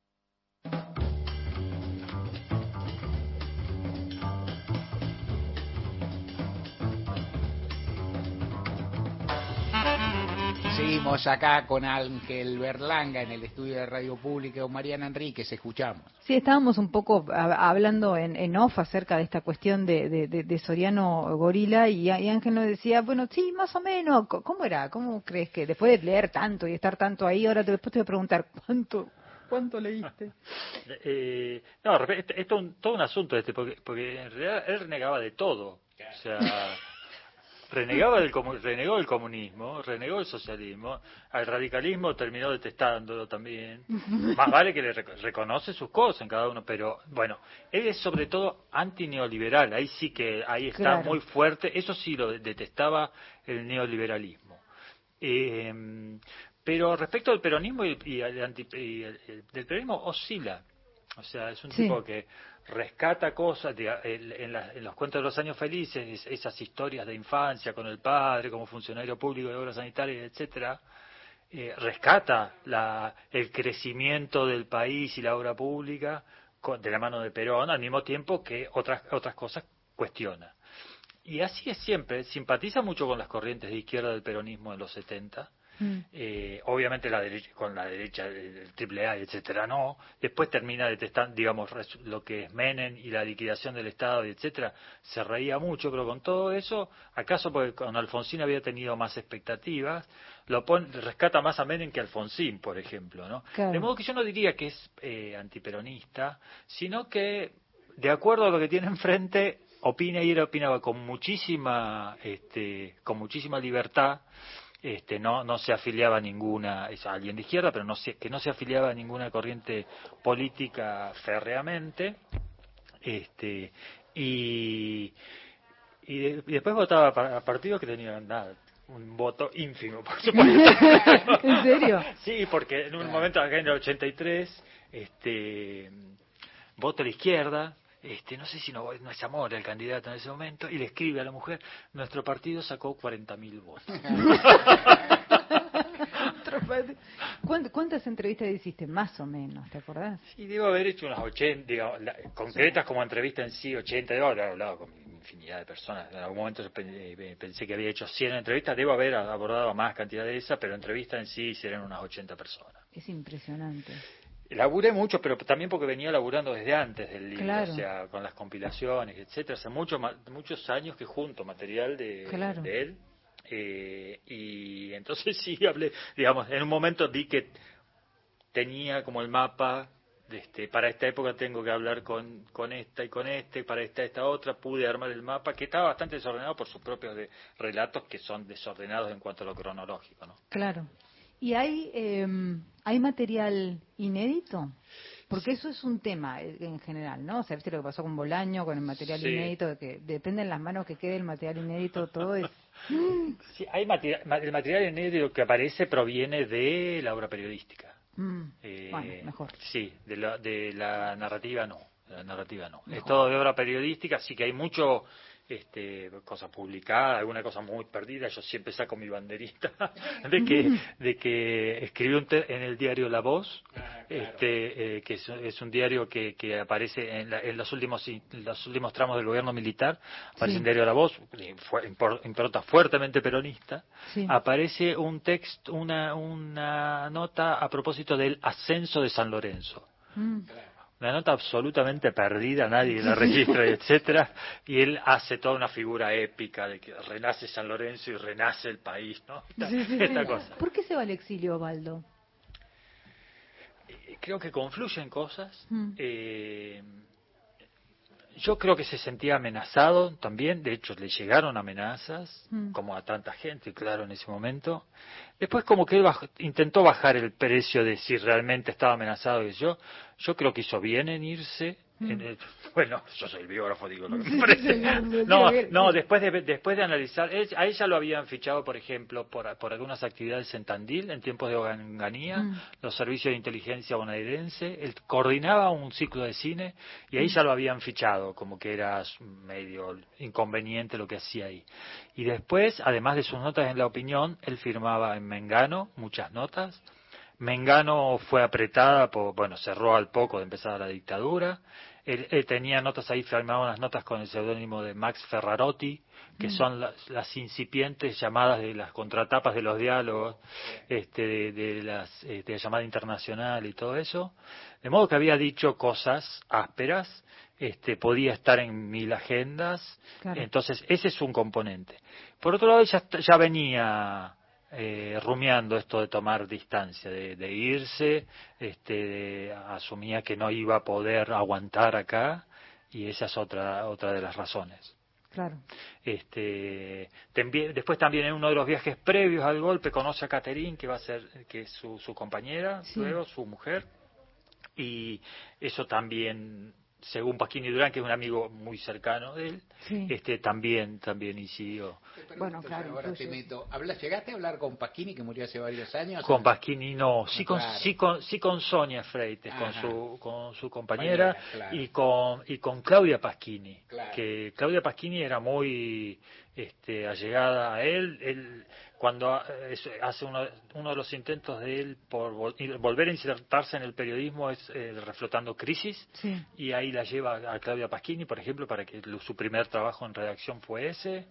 Seguimos acá con Ángel Berlanga en el estudio de Radio Pública con Mariana Enríquez, escuchamos.
Sí, estábamos un poco hablando en, en off acerca de esta cuestión de, de- de- de Soriano Gorila y, y Ángel nos decía, bueno, sí, más o menos, ¿cómo era? ¿Cómo crees que después de leer tanto y estar tanto ahí, ahora te- después te voy a preguntar, ¿cuánto, cuánto leíste?
Eh, no, es todo un, todo un asunto este, porque, porque en realidad él renegaba de todo. O sea, renegaba del renegó del comunismo, renegó del socialismo, al radicalismo terminó detestándolo también. Más vale que le rec- reconoce sus cosas en cada uno, pero bueno, él es sobre todo antineoliberal, ahí sí que ahí está
Claro.
muy fuerte, eso sí lo detestaba el neoliberalismo. Eh, pero respecto al peronismo y, y al anti- y el- el- del peronismo oscila. O sea, es un
Sí.
tipo que rescata cosas de- en, en los cuentos de los años felices, es- esas historias de infancia con el padre, como funcionario público de obras sanitarias, etcétera. eh, rescata la, el crecimiento del país y la obra pública de la mano de Perón, al mismo tiempo que otras, otras cosas cuestiona. Y así es siempre, simpatiza mucho con las corrientes de izquierda del peronismo en los 70,
Mm.
Eh, obviamente la derecha, con la derecha del triple A, etcétera, no. Después termina detestando, digamos, lo que es Menem y la liquidación del Estado, y etcétera. Se reía mucho, pero con todo eso, acaso porque con Alfonsín había tenido más expectativas, lo pone, rescata más a Menem que Alfonsín, por ejemplo, ¿no?
Claro.
De modo que yo no diría que es eh, antiperonista, sino que, de acuerdo a lo que tiene enfrente, opina y él opinaba con muchísima, este, con muchísima libertad, este, no, no se afiliaba a ninguna, es alguien de izquierda, pero no se, que no se afiliaba a ninguna corriente política férreamente, este, y, y, de- y después votaba para partidos que tenían nada, un voto ínfimo, por supuesto.
¿En serio?
Sí, porque en un momento acá en el 83, este, voto a la izquierda, este, no sé si no, no es amor el candidato en ese momento, y le escribe a la mujer, nuestro partido sacó 40.000 votos.
¿Cuánt- ¿Cuántas entrevistas hiciste? Más o menos, ¿te acordás?
Y debo haber hecho unas 80, digamos, la- concretas como entrevista en sí, 80, debo haber hablado con infinidad de personas. En algún momento eh, pensé que había hecho 100 entrevistas, debo haber abordado más cantidad de esas, pero entrevistas en sí hicieron unas 80 personas.
Es impresionante.
Laburé mucho, pero también porque venía laburando desde antes del libro,
Claro.
o sea, con las compilaciones, etcétera. Hace mucho, muchos años que junto material de,
Claro.
de él. eh, y entonces sí hablé, digamos, en un momento vi que tenía como el mapa, de este, para esta época tengo que hablar con, con esta y con este, para esta esta otra, pude armar el mapa, que estaba bastante desordenado por sus propios de- relatos que son desordenados en cuanto a lo cronológico, ¿no?
Claro. ¿Y hay, eh, hay material inédito? Porque eso es un tema eh, en general, ¿no? O sea, viste lo que pasó con Bolaño, con el material
Sí.
inédito, de que depende en las manos que quede el material inédito, todo es...
Sí, hay material, el material inédito que aparece proviene de la obra periodística.
Mm,
Eh,
bueno, mejor.
Sí, de la, de la narrativa no. de La narrativa no. Es todo de obra periodística, sí que hay mucho este, cosas publicadas, alguna cosa muy perdida. Yo siempre saco mi banderita de que, de que escribí un te- en el diario La Voz, este, eh, que es, es un diario que, que aparece en, la- en los últimos en los últimos tramos del gobierno militar, aparece
Sí.
en diario La Voz, impronta fuertemente peronista,
Sí.
aparece un texto, una, una nota a propósito del ascenso de San Lorenzo.
Mm.
Una nota absolutamente perdida, nadie la registra, etcétera, y él hace toda una figura épica de que renace San Lorenzo y renace el país, ¿no? Esta,
Sí, sí,
esta
sí.
cosa.
¿Por qué se va al exilio, Baldo?
Creo que confluyen cosas.
Mm.
Eh, yo creo que se sentía amenazado también, de hecho le llegaron amenazas,
Mm.
como a tanta gente, claro, en ese momento. Después como que él intentó bajar el precio de si realmente estaba amenazado y yo, yo creo que hizo bien en irse.
Mm.
en el- bueno, yo soy el biógrafo, digo lo que me parece. No, no, después de, después de analizar, a ella lo habían fichado, por ejemplo, por, por algunas actividades en Tandil, en tiempos de Oganganía,
Mm.
los servicios de inteligencia bonaerense, él coordinaba un ciclo de cine y ahí ya lo habían fichado, como que era medio inconveniente lo que hacía ahí. Y después, además de sus notas en la opinión, él firmaba en Mengano muchas notas. Mengano fue apretada, por, bueno, cerró al poco de empezar la dictadura. Él, él tenía notas ahí, firmaba unas notas con el seudónimo de Max Ferrarotti, que
Mm.
son las, las incipientes llamadas de las contratapas de los diálogos, este, de, de las, este, de llamada internacional y todo eso. De modo que había dicho cosas ásperas, este, podía estar en mil agendas,
Claro.
entonces ese es un componente. Por otro lado, ya, ya venía eh, rumiando esto de tomar distancia, de, de irse, este, de- asumía que no iba a poder aguantar acá y esa es otra otra de las razones.
Claro.
Este, también- después también en uno de los viajes previos al golpe conoce a Catherine, que va a ser que es su, su compañera,
Sí.
luego su mujer, y eso también, según Pasquini Durán, que es un amigo muy cercano de él,
Sí.
este también también incidió.
Bueno, claro,
Ahora te meto. Habla- ¿Llegaste a hablar con Pasquini, que murió hace varios años?
Con Pasquini no, sí con, sí con, sí con Sonia Freites, con su, con su compañera,
claro.
y con y con Claudia Pasquini,
Claro.
que Claudia Pasquini era muy este, allegada a él, él cuando eh, hace uno, uno de los intentos de él por vol- volver a insertarse en el periodismo es eh, reflotando crisis
Sí.
y ahí la lleva a Claudia Pasquini, por ejemplo, para que su primer trabajo en redacción fue ese.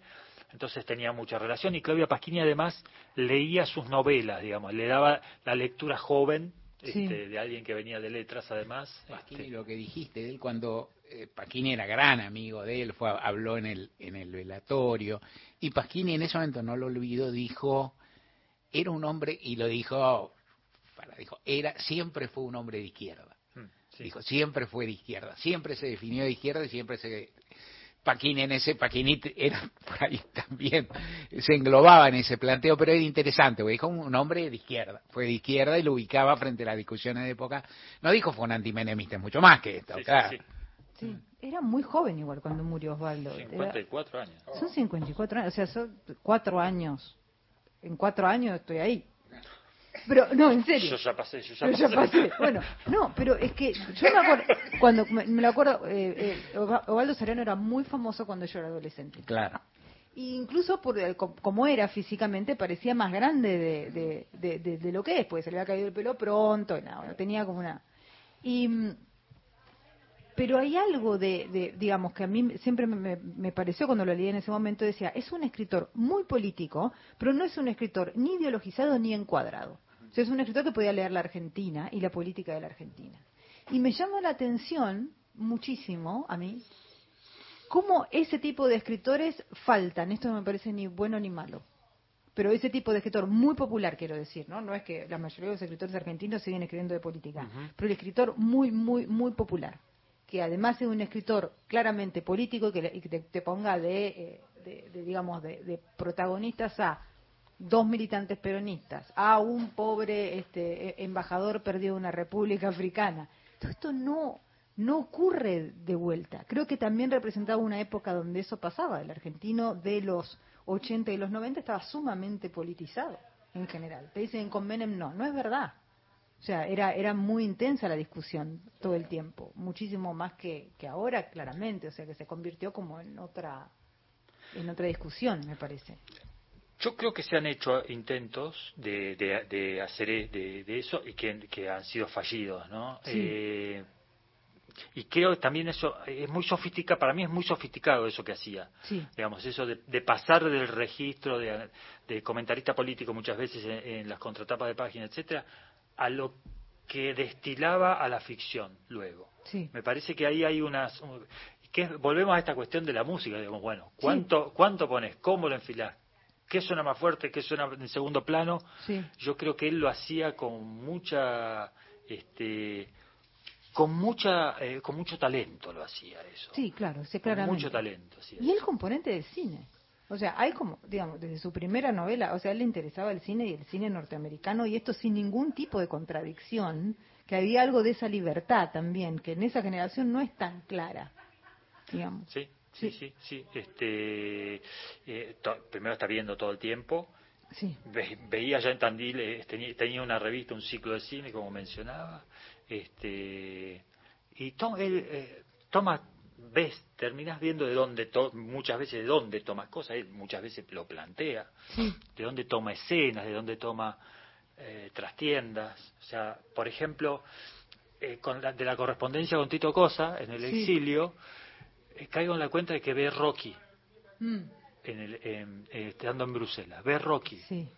entonces tenía mucha relación y Claudia Pasquini además leía sus novelas, digamos, le daba la lectura joven
Sí.
este, de alguien que venía de letras además.
Pasquini, lo que dijiste de él cuando eh, Pasquini era gran amigo de él, fue, habló en el, en el velatorio, y Pasquini en ese momento, no lo olvido, dijo, era un hombre, y lo dijo, para, dijo, era, siempre fue un hombre de izquierda. Dijo, siempre fue de izquierda, siempre se definió de izquierda y siempre se... Paquini en ese, Paquini era por ahí también, se englobaba en ese planteo, pero era interesante, porque dijo un hombre de izquierda, fue de izquierda y lo ubicaba frente a las discusiones de época. No dijo fue un antimenemista, es mucho más que esto,
Sí,
claro.
sí.
Sí, era muy joven igual cuando murió Osvaldo. Era-
54 años.
son 54 años, o sea, son cuatro años. En cuatro años estoy ahí. Pero, no, en serio.
Yo ya pasé, yo ya
Pero ya
pasé.
pasé. Bueno, no, pero es que yo me acuerdo, cuando me, me lo acuerdo, eh, eh, Ova- Osvaldo Soriano era muy famoso cuando yo era adolescente.
Claro.
Y incluso por el- co- como era físicamente, parecía más grande de, de, de- de- de lo que es, porque se le había caído el pelo pronto, y nada, bueno, tenía como una... Y, mm, pero hay algo de, de, digamos, que a mí siempre me, me- me pareció cuando lo leí en ese momento, decía, es un escritor muy político, pero no es un escritor ni ideologizado ni encuadrado. O sea, es un escritor que podía leer la Argentina y la política de la Argentina. Y me llama la atención muchísimo, a mí, cómo ese tipo de escritores faltan. Esto no me parece ni bueno ni malo. Pero ese tipo de escritor muy popular, quiero decir, ¿no? No es que la mayoría de los escritores argentinos siguen escribiendo de política, pero el escritor muy, muy, muy popular, que además es un escritor claramente político y que, te ponga de, eh, de- de, digamos, de, de protagonistas a dos militantes peronistas, a un pobre este, eh, embajador perdido de una república africana. Todo esto no, no ocurre de vuelta. Creo que también representaba una época donde eso pasaba. El argentino de los 80 y los 90 estaba sumamente politizado en general. Te dicen con Menem no, no es verdad. O sea, era, era muy intensa la discusión todo el tiempo, muchísimo más que, que ahora, claramente. O sea, que se convirtió como en otra, en otra discusión, me parece.
Yo creo que se han hecho intentos de, de, de hacer de, de eso y que, que han sido fallidos, ¿no?
Sí.
Eh, y creo que también eso es muy sofisticado, para mí es muy sofisticado eso que hacía.
Sí.
Digamos, eso de, de pasar del registro de, de comentarista político muchas veces en, en las contratapas de página, etcétera, a lo que destilaba a la ficción luego.
Sí.
Me parece que ahí hay unas... un- que volvemos a esta cuestión de la música, digamos, bueno, ¿cuánto, ¿cuánto pones? ¿Cómo lo enfilás? ¿Qué suena más fuerte? ¿Qué suena en segundo plano?
Sí.
Yo creo que él lo hacía con mucha... Este, con mucha eh, con mucho talento lo hacía eso
Sí, claro, sí,
con
claramente.
mucho talento.
Y el componente del cine. O sea, hay como, digamos, desde su primera novela, o sea, a él le interesaba el cine y el cine norteamericano, y esto sin ningún tipo de contradicción, que había algo de esa libertad también, que en esa generación no es tan clara, digamos.
Sí, sí, sí, sí. Este, eh, primero está viendo todo el tiempo.
Sí.
Ve- veía ya en Tandil, eh, tenía, tenía una revista, un ciclo de cine, como mencionaba. Este, y to- él, eh, toma, ves, terminas viendo de dónde, to- muchas veces de dónde toma cosas, él muchas veces lo plantea, de dónde toma escenas, de dónde toma eh, trastiendas. O sea, por ejemplo, eh, con la, de la correspondencia con Tito Cosa, en el
Sí.
exilio, caigo en la cuenta de que ve Rocky,
Mm,
en el, en- eh, estando en Bruselas, ve Rocky.
sí.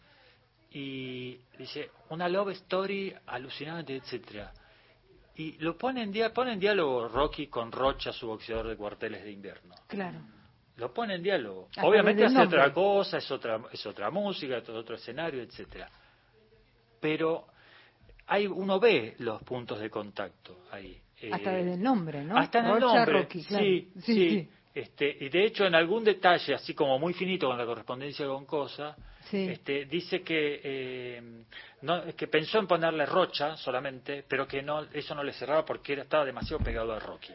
Y dice, una love story alucinante, etcétera Y lo pone en, dia- pone en diálogo Rocky con Rocha, su boxeador de cuarteles de invierno.
Claro.
Lo pone en diálogo. Obviamente hace otra cosa, es otra, es otra música, es otro escenario, etcétera Pero hay, uno ve los puntos de contacto ahí.
Hasta
Eh,
desde el nombre, ¿no?
hasta en el nombre,
Rocky, claro.
sí,
sí,
sí.
sí.
Este, y de hecho en algún detalle, así como muy finito con la correspondencia con Cosa,
Sí.
este, dice que eh, no, que pensó en ponerle Rocha solamente, pero que no eso no le cerraba porque era, estaba demasiado pegado a Rocky.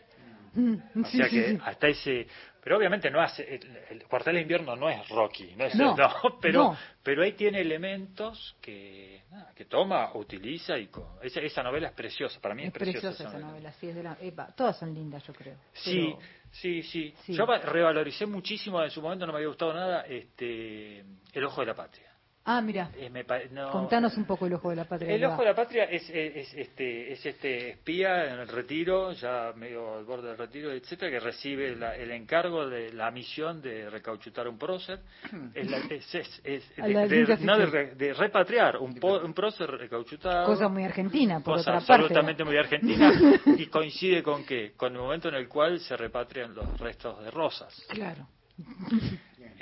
Mm,
O sea que hasta ese, pero obviamente no hace el, el cuartel de invierno no es Rocky, no es
No,
pero
no.
pero ahí tiene elementos que que toma, utiliza y co- esa, esa novela es preciosa, para mí es,
Es preciosa esa novela, sí, es de la, epa, todas son lindas, yo creo.
Sí,
Pero-
sí, sí,
Sí.
Yo va- revaloricé muchísimo, en su momento no me había gustado nada, este, El Ojo de la Patria.
Ah, mira.
Eh, me no,
Contanos un poco el ojo de la patria.
El ojo de la patria es, es, es este es este espía en el retiro, ya medio al borde del retiro, etcétera, que recibe la- el encargo de la misión de recauchutar un prócer, de repatriar un, po- un prócer recauchutado.
Cosa muy argentina, por
cosa
otra parte.
absolutamente muy argentina y coincide con que con el momento en el cual se repatrian los restos de Rosas.
Claro.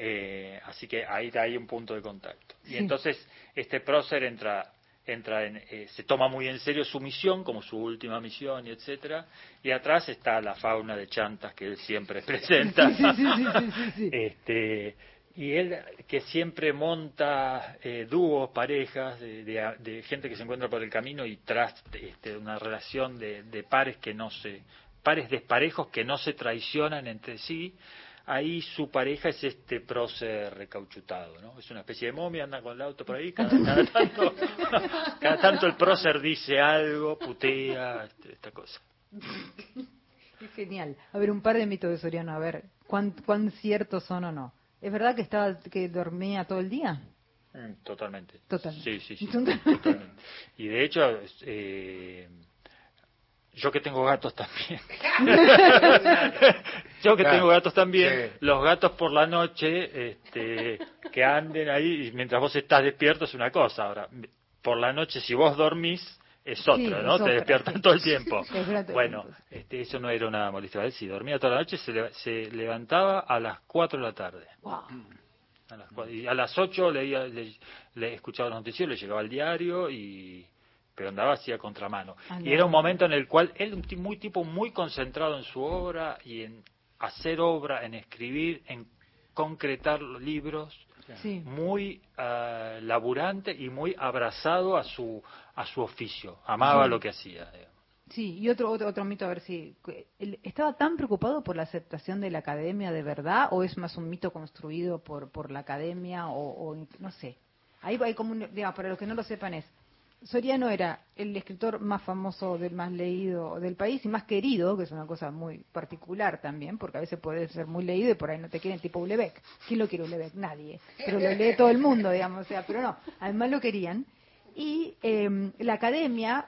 Eh, así que ahí hay un punto de contacto. Y entonces este prócer entra, entra en, eh, se toma muy en serio su misión, como su última misión, y etcétera. Y atrás está la fauna de chantas que él siempre presenta.
Sí.
Este, y él que siempre monta eh, dúos, parejas de, de- de gente que se encuentra por el camino y tras este, una relación de, de pares que no se, pares desparejos que no se traicionan entre sí. Ahí su pareja es este prócer recauchutado, ¿no? Es una especie de momia, anda con el auto por ahí, cada, cada tanto, cada tanto el prócer dice algo, putea, este, esta cosa.
Es genial. A ver, un par de mitos de Soriano, a ver, ¿cuán, cuán ciertos son o no? ¿Es verdad que estaba que dormía todo el día?
Mm, Totalmente.
Totalmente.
Sí, sí, sí.
Totalmente.
totalmente. Y de hecho, eh, yo que tengo gatos también. yo que
Claro.
tengo gatos también,
Sí.
los gatos por la noche, este, que anden ahí y mientras vos estás despierto es una cosa. Ahora, por la noche si vos dormís es otra,
Sí,
¿no?
es
Te despiertan
sí.
todo el tiempo. Bueno, este, eso no era una molestia. Él si dormía toda la noche se, le- se levantaba a las 4 de la tarde. A las y a las 8 leía, le, le escuchaba los noticiarios, le llegaba el diario y pero andaba así a contramano. Y era un momento en el cual él un muy tipo muy concentrado en su obra y en hacer obra, en escribir, en concretar los libros,
Sí.
muy ah, laburante y muy abrazado a su a su oficio. Amaba
Sí.
lo que hacía. digamos.
Sí, y otro, otro, otro mito, a ver si... ¿él ¿Estaba tan preocupado por la aceptación de la academia de verdad o es más un mito construido por, por la academia o, o no sé? Ahí hay como un... Digamos, para los que no lo sepan es... Soriano era el escritor más famoso, del más leído del país y más querido, que es una cosa muy particular también, porque a veces puede ser muy leído y por ahí no te quieren, tipo Ulebeck. ¿Quién lo quiere Ulebeck? Nadie. Pero lo lee todo el mundo, digamos, o sea, pero no, además lo querían. Y eh, la academia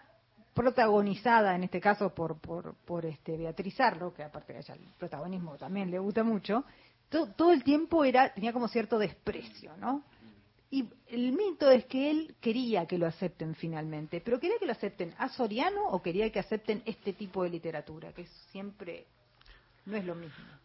protagonizada en este caso por por, por este Beatriz Arlo, que aparte de ella el protagonismo también le gusta mucho, to- todo el tiempo era tenía como cierto desprecio, ¿no? Y el mito es que él quería que lo acepten finalmente, pero quería que lo acepten a Soriano o quería que acepten este tipo de literatura, que siempre no es lo mismo.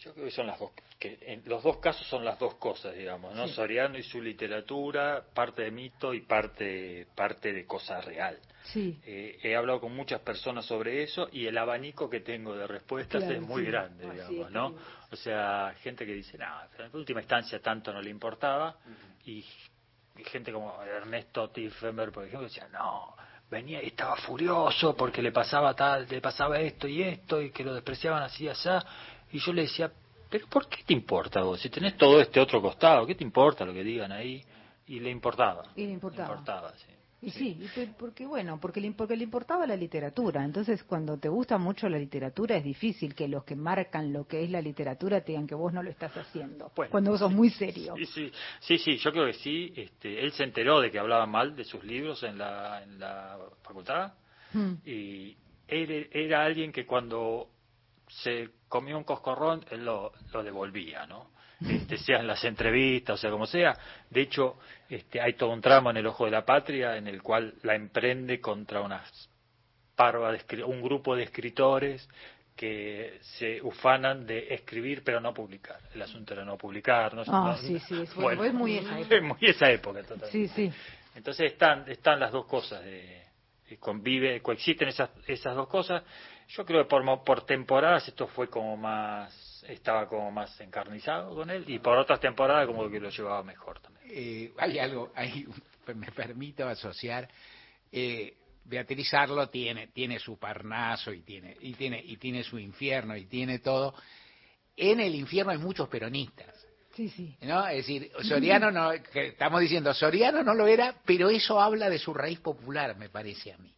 Yo creo que son las dos, que en los dos casos son las dos cosas, digamos, ¿no?
Sí.
Soriano y su literatura, parte de mito y parte, parte de cosa real.
Sí.
Eh, he hablado con muchas personas sobre eso y el abanico que tengo de respuestas
Claro,
es muy
sí.
grande, digamos,
es
¿no? O sea, gente que dice, no, en última instancia tanto no le importaba y, y gente como Ernesto Tiffenberg, por ejemplo, decía, no, venía y estaba furioso porque le pasaba tal, le pasaba esto y esto y que lo despreciaban así y allá y yo le decía, pero ¿por qué te importa vos? Si tenés todo este otro costado, ¿qué te importa lo que digan ahí? Y le importaba.
Y le importaba.
importaba, sí.
Y sí, y porque bueno, porque le, porque le importaba la literatura. Entonces, cuando te gusta mucho la literatura, es difícil que los que marcan lo que es la literatura te digan que vos no lo estás haciendo. cuando vos sos muy serio.
Sí, sí, sí, sí, yo creo que sí. Este, él se enteró de que hablaban mal de sus libros en la, en la facultad
Hmm.
y él era alguien que cuando se comía un coscorrón, él lo, lo devolvía, ¿no? Este, sea en las entrevistas, o sea, como sea. De hecho, este, hay todo un tramo en El Ojo de la Patria en el cual la emprende contra unas parva de escri- un grupo de escritores que se ufanan de escribir pero no publicar. El asunto era no publicar. No,
Ah,
no-
sí, sí, es,
bueno,
es muy esa época.
es muy esa época totalmente.
Sí, sí.
Entonces están, están las dos cosas, de, de convive, coexisten esas, esas dos cosas. Yo creo que por, mo- por temporadas esto fue como más, estaba como más encarnizado con él y por otras temporadas como que lo llevaba mejor también.
Eh, hay algo, hay, me permito asociar. Eh, Beatriz Arlo tiene, tiene su Parnaso y tiene, y tiene, y tiene su infierno y tiene todo. En el infierno hay muchos peronistas.
Sí, sí.
¿no? Es decir, Soriano no, que estamos diciendo, Soriano no lo era, pero eso habla de su raíz popular, me parece a mí.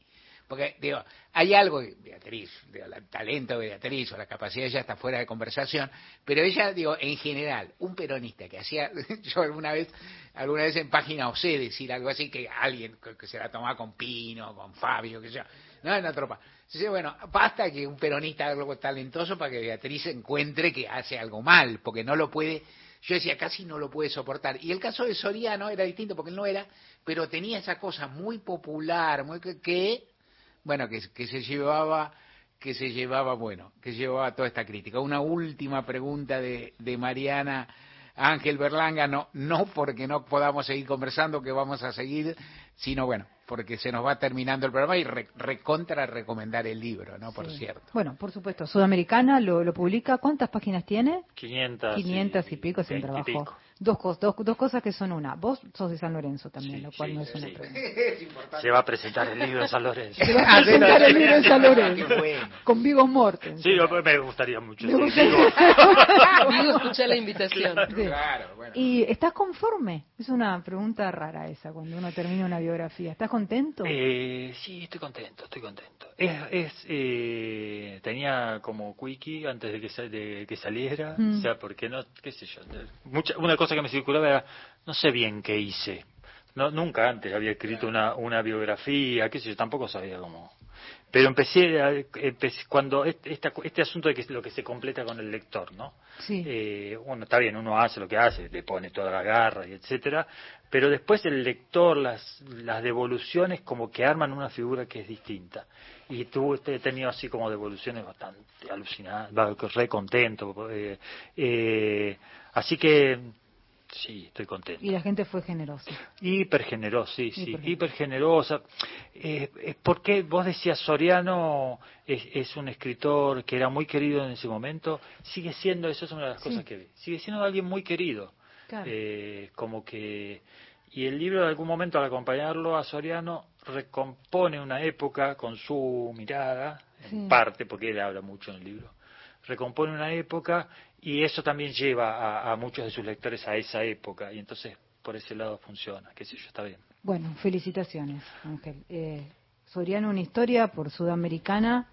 Porque, digo, hay algo, Beatriz, digo, el talento de Beatriz o la capacidad de ella está fuera de conversación, pero ella, digo, en general, un peronista que hacía, yo alguna vez, alguna vez en página osé decir algo así, que alguien que se la tomaba con Pino, con Fabio, que yo, no, en la tropa. Dice, bueno, basta que un peronista haga algo talentoso para que Beatriz encuentre que hace algo mal, porque no lo puede, yo decía, casi no lo puede soportar. Y el caso de Soriano era distinto porque él no era, pero tenía esa cosa muy popular, muy que bueno, que, que se llevaba que se llevaba, bueno, que llevaba toda esta crítica. Una última pregunta de, de Mariana Ángel Berlanga, no, no porque no podamos seguir conversando, que vamos a seguir, sino bueno, porque se nos va terminando el programa y re, recontra recomendar el libro, ¿no? Por cierto.
Bueno, por supuesto, Sudamericana lo, lo publica. ¿Cuántas páginas tiene?
500.
500 y, pico, es un
20 y
trabajo.
pico.
Dos, cos- dos, dos cosas que son una. Vos sos de San Lorenzo también, lo cual
sí,
no es una
sí.
pregunta.
Se va a presentar el libro en San Lorenzo.
Se va a presentar el libro en San Lorenzo.
Qué bueno.
Con Vigos Morten.
Sí, yo- me gustaría mucho.
Me
sí,
gustaría-
escuché la invitación.
Sí.
Claro, bueno.
¿Y estás conforme? Es una pregunta rara esa cuando uno termina una biografía. ¿Estás contento?
Eh, sí, estoy contento, estoy contento. Es, es, eh, tenía como quickie antes de que, sa- de que saliera,
Mm.
o sea, porque no, qué sé yo, mucha, una cosa que me circulaba era, no sé bien qué hice. No, nunca antes había escrito una, una biografía, qué sé yo, tampoco sabía cómo. Pero empecé, a- empecé cuando este, esta- este asunto de que es lo que se completa con el lector, ¿no?
Sí.
Eh, bueno, está bien, uno hace lo que hace, le pone toda la garra y etcétera, pero después el lector, las, las devoluciones como que arman una figura que es distinta. Y tú he tenido así como devoluciones bastante alucinantes, va, re contento. eh, eh, así que, sí, estoy contento.
Y la gente fue generosa.
Hiper generosa, sí, sí,
Hiper-
generosa. Eh, eh, porque vos decías, Soriano es, es un escritor que era muy querido en ese momento, sigue siendo, eso es una de las
Sí.
cosas que vi, sigue siendo alguien muy querido.
Claro.
Eh, como que, y el libro en algún momento al acompañarlo a Soriano recompone una época con su mirada,
Sí.
en parte, porque él habla mucho en el libro, recompone una época y eso también lleva a, a muchos de sus lectores a esa época y entonces por ese lado funciona, qué sé yo, está bien.
Bueno, felicitaciones, Ángel. Eh, Soriano, una historia por Sudamericana.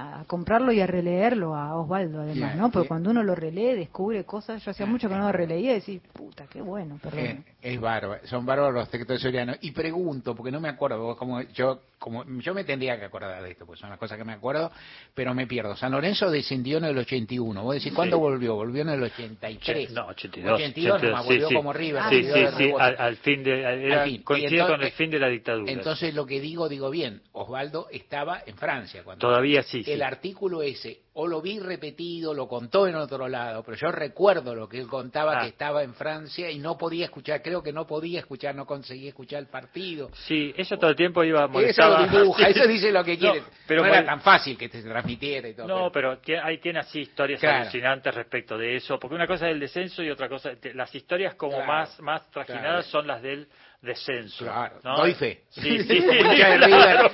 A comprarlo y a releerlo a Osvaldo, además. ¿no? Porque cuando uno lo relee, descubre cosas. Yo hacía mucho que no lo releía y decís, puta, qué bueno, perdón.
Eh, es bárbaro, son bárbaros los textos de Soriano. Y pregunto, porque no me acuerdo, vos como yo como yo me tendría que acordar de esto, pues son las cosas que me acuerdo, pero me pierdo. San Lorenzo descendió en el 81. Vos decís, ¿cuándo
Sí.
volvió? Volvió en el 83.
No, 82.
82 nomás,
sí,
volvió
sí.
como River.
Sí, sí, sí, al, al fin de, era,
Al fin. Y
coincide
entonces-
con el fin de la dictadura.
Entonces lo que digo, digo bien, Osvaldo estaba en Francia cuando
Todavía sí, sí.
el artículo ese, o lo vi repetido, lo contó en otro lado, pero yo recuerdo lo que él contaba
Ah.
que estaba en Francia y no podía escuchar, creo que no podía escuchar, no conseguía escuchar el partido.
Sí, eso todo el tiempo iba a
Eso
molestar.
lo dibuja, eso dice lo que
No,
quiere.
pero
no era tan fácil que te transmitiera y todo.
No, pero ahí tiene así historias
Claro.
alucinantes respecto de eso, porque una cosa es el descenso y otra cosa, las historias como
Claro.
más más trajinadas
Claro.
son las del descenso.
Claro,
¿no?
doy fe.
Sí, sí, claro,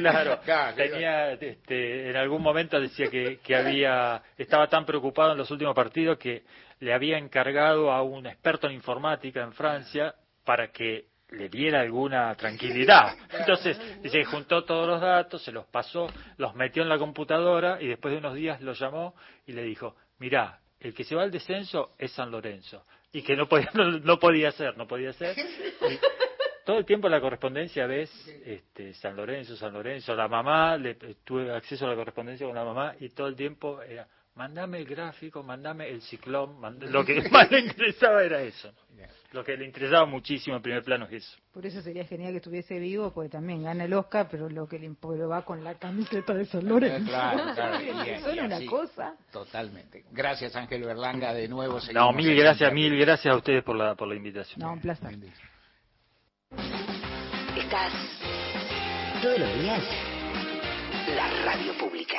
claro.
Claro,
Tenía, este, en algún momento decía que, que había, estaba tan preocupado en los últimos partidos que le había encargado a un experto en informática en Francia para que le diera alguna tranquilidad. Entonces, dice juntó todos los datos, se los pasó, los metió en la computadora y después de unos días lo llamó y le dijo, mirá, el que se va al descenso es San Lorenzo. Y que no podía, no, no podía ser, no podía ser. Y todo el tiempo la correspondencia ves este, San Lorenzo, San Lorenzo, la mamá, le, tuve acceso a la correspondencia con la mamá y todo el tiempo era, mandame el gráfico, mandame el ciclón, lo que más le interesaba era eso. Lo que le interesaba muchísimo en primer plano es eso.
Por eso sería genial que estuviese vivo, porque también gana el Oscar, pero lo que le impo- va con la camiseta de San Lorenzo.
Claro, claro, y-
una
así.
cosa.
Totalmente. Gracias Ángel Berlanga de nuevo.
No, mil gracias, mil gracias a ustedes por la, por la invitación.
No, un placer.
Estás todos los días. La radio pública.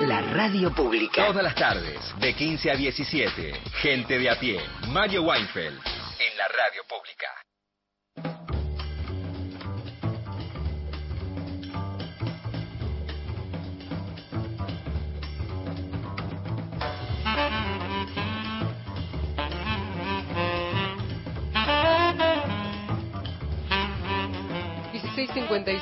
La radio pública.
Todas las tardes, de 15 a 17. Gente de a pie. Mario Weinfeld. En la radio pública.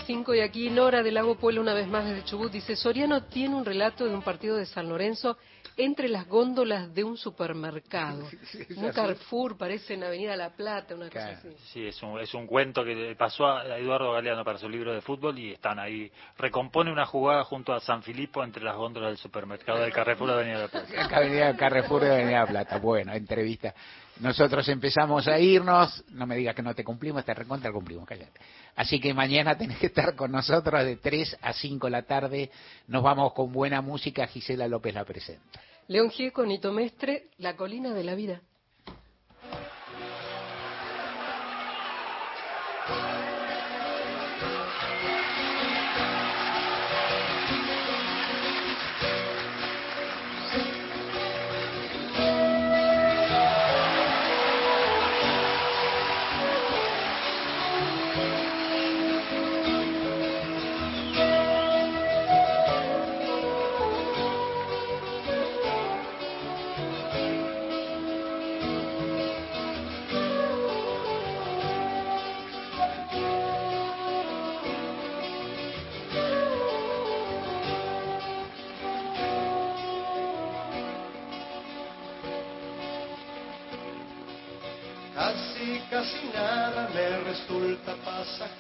Cinco y aquí Nora del Lago Pueblo una vez más desde Chubut dice Soriano tiene un relato de un partido de San Lorenzo entre las góndolas de un supermercado. un Carrefour parece en Avenida La Plata, una cosa así.
Sí, es un, es un cuento que le pasó a Eduardo Galeano para su libro de fútbol y están ahí. Recompone una jugada junto a San Filipo entre las góndolas del supermercado del Carrefour de Avenida La Plata.
Avenida Carrefour de Avenida La Plata. Bueno, entrevista. Nosotros empezamos a irnos, no me digas que no te cumplimos, te recontra cumplimos, cállate. Así que mañana tenés que estar con nosotros de 3 a 5 de la tarde. Nos vamos con buena música, Gisela López la presenta.
León Gieco, Nito La colina de la vida.
us.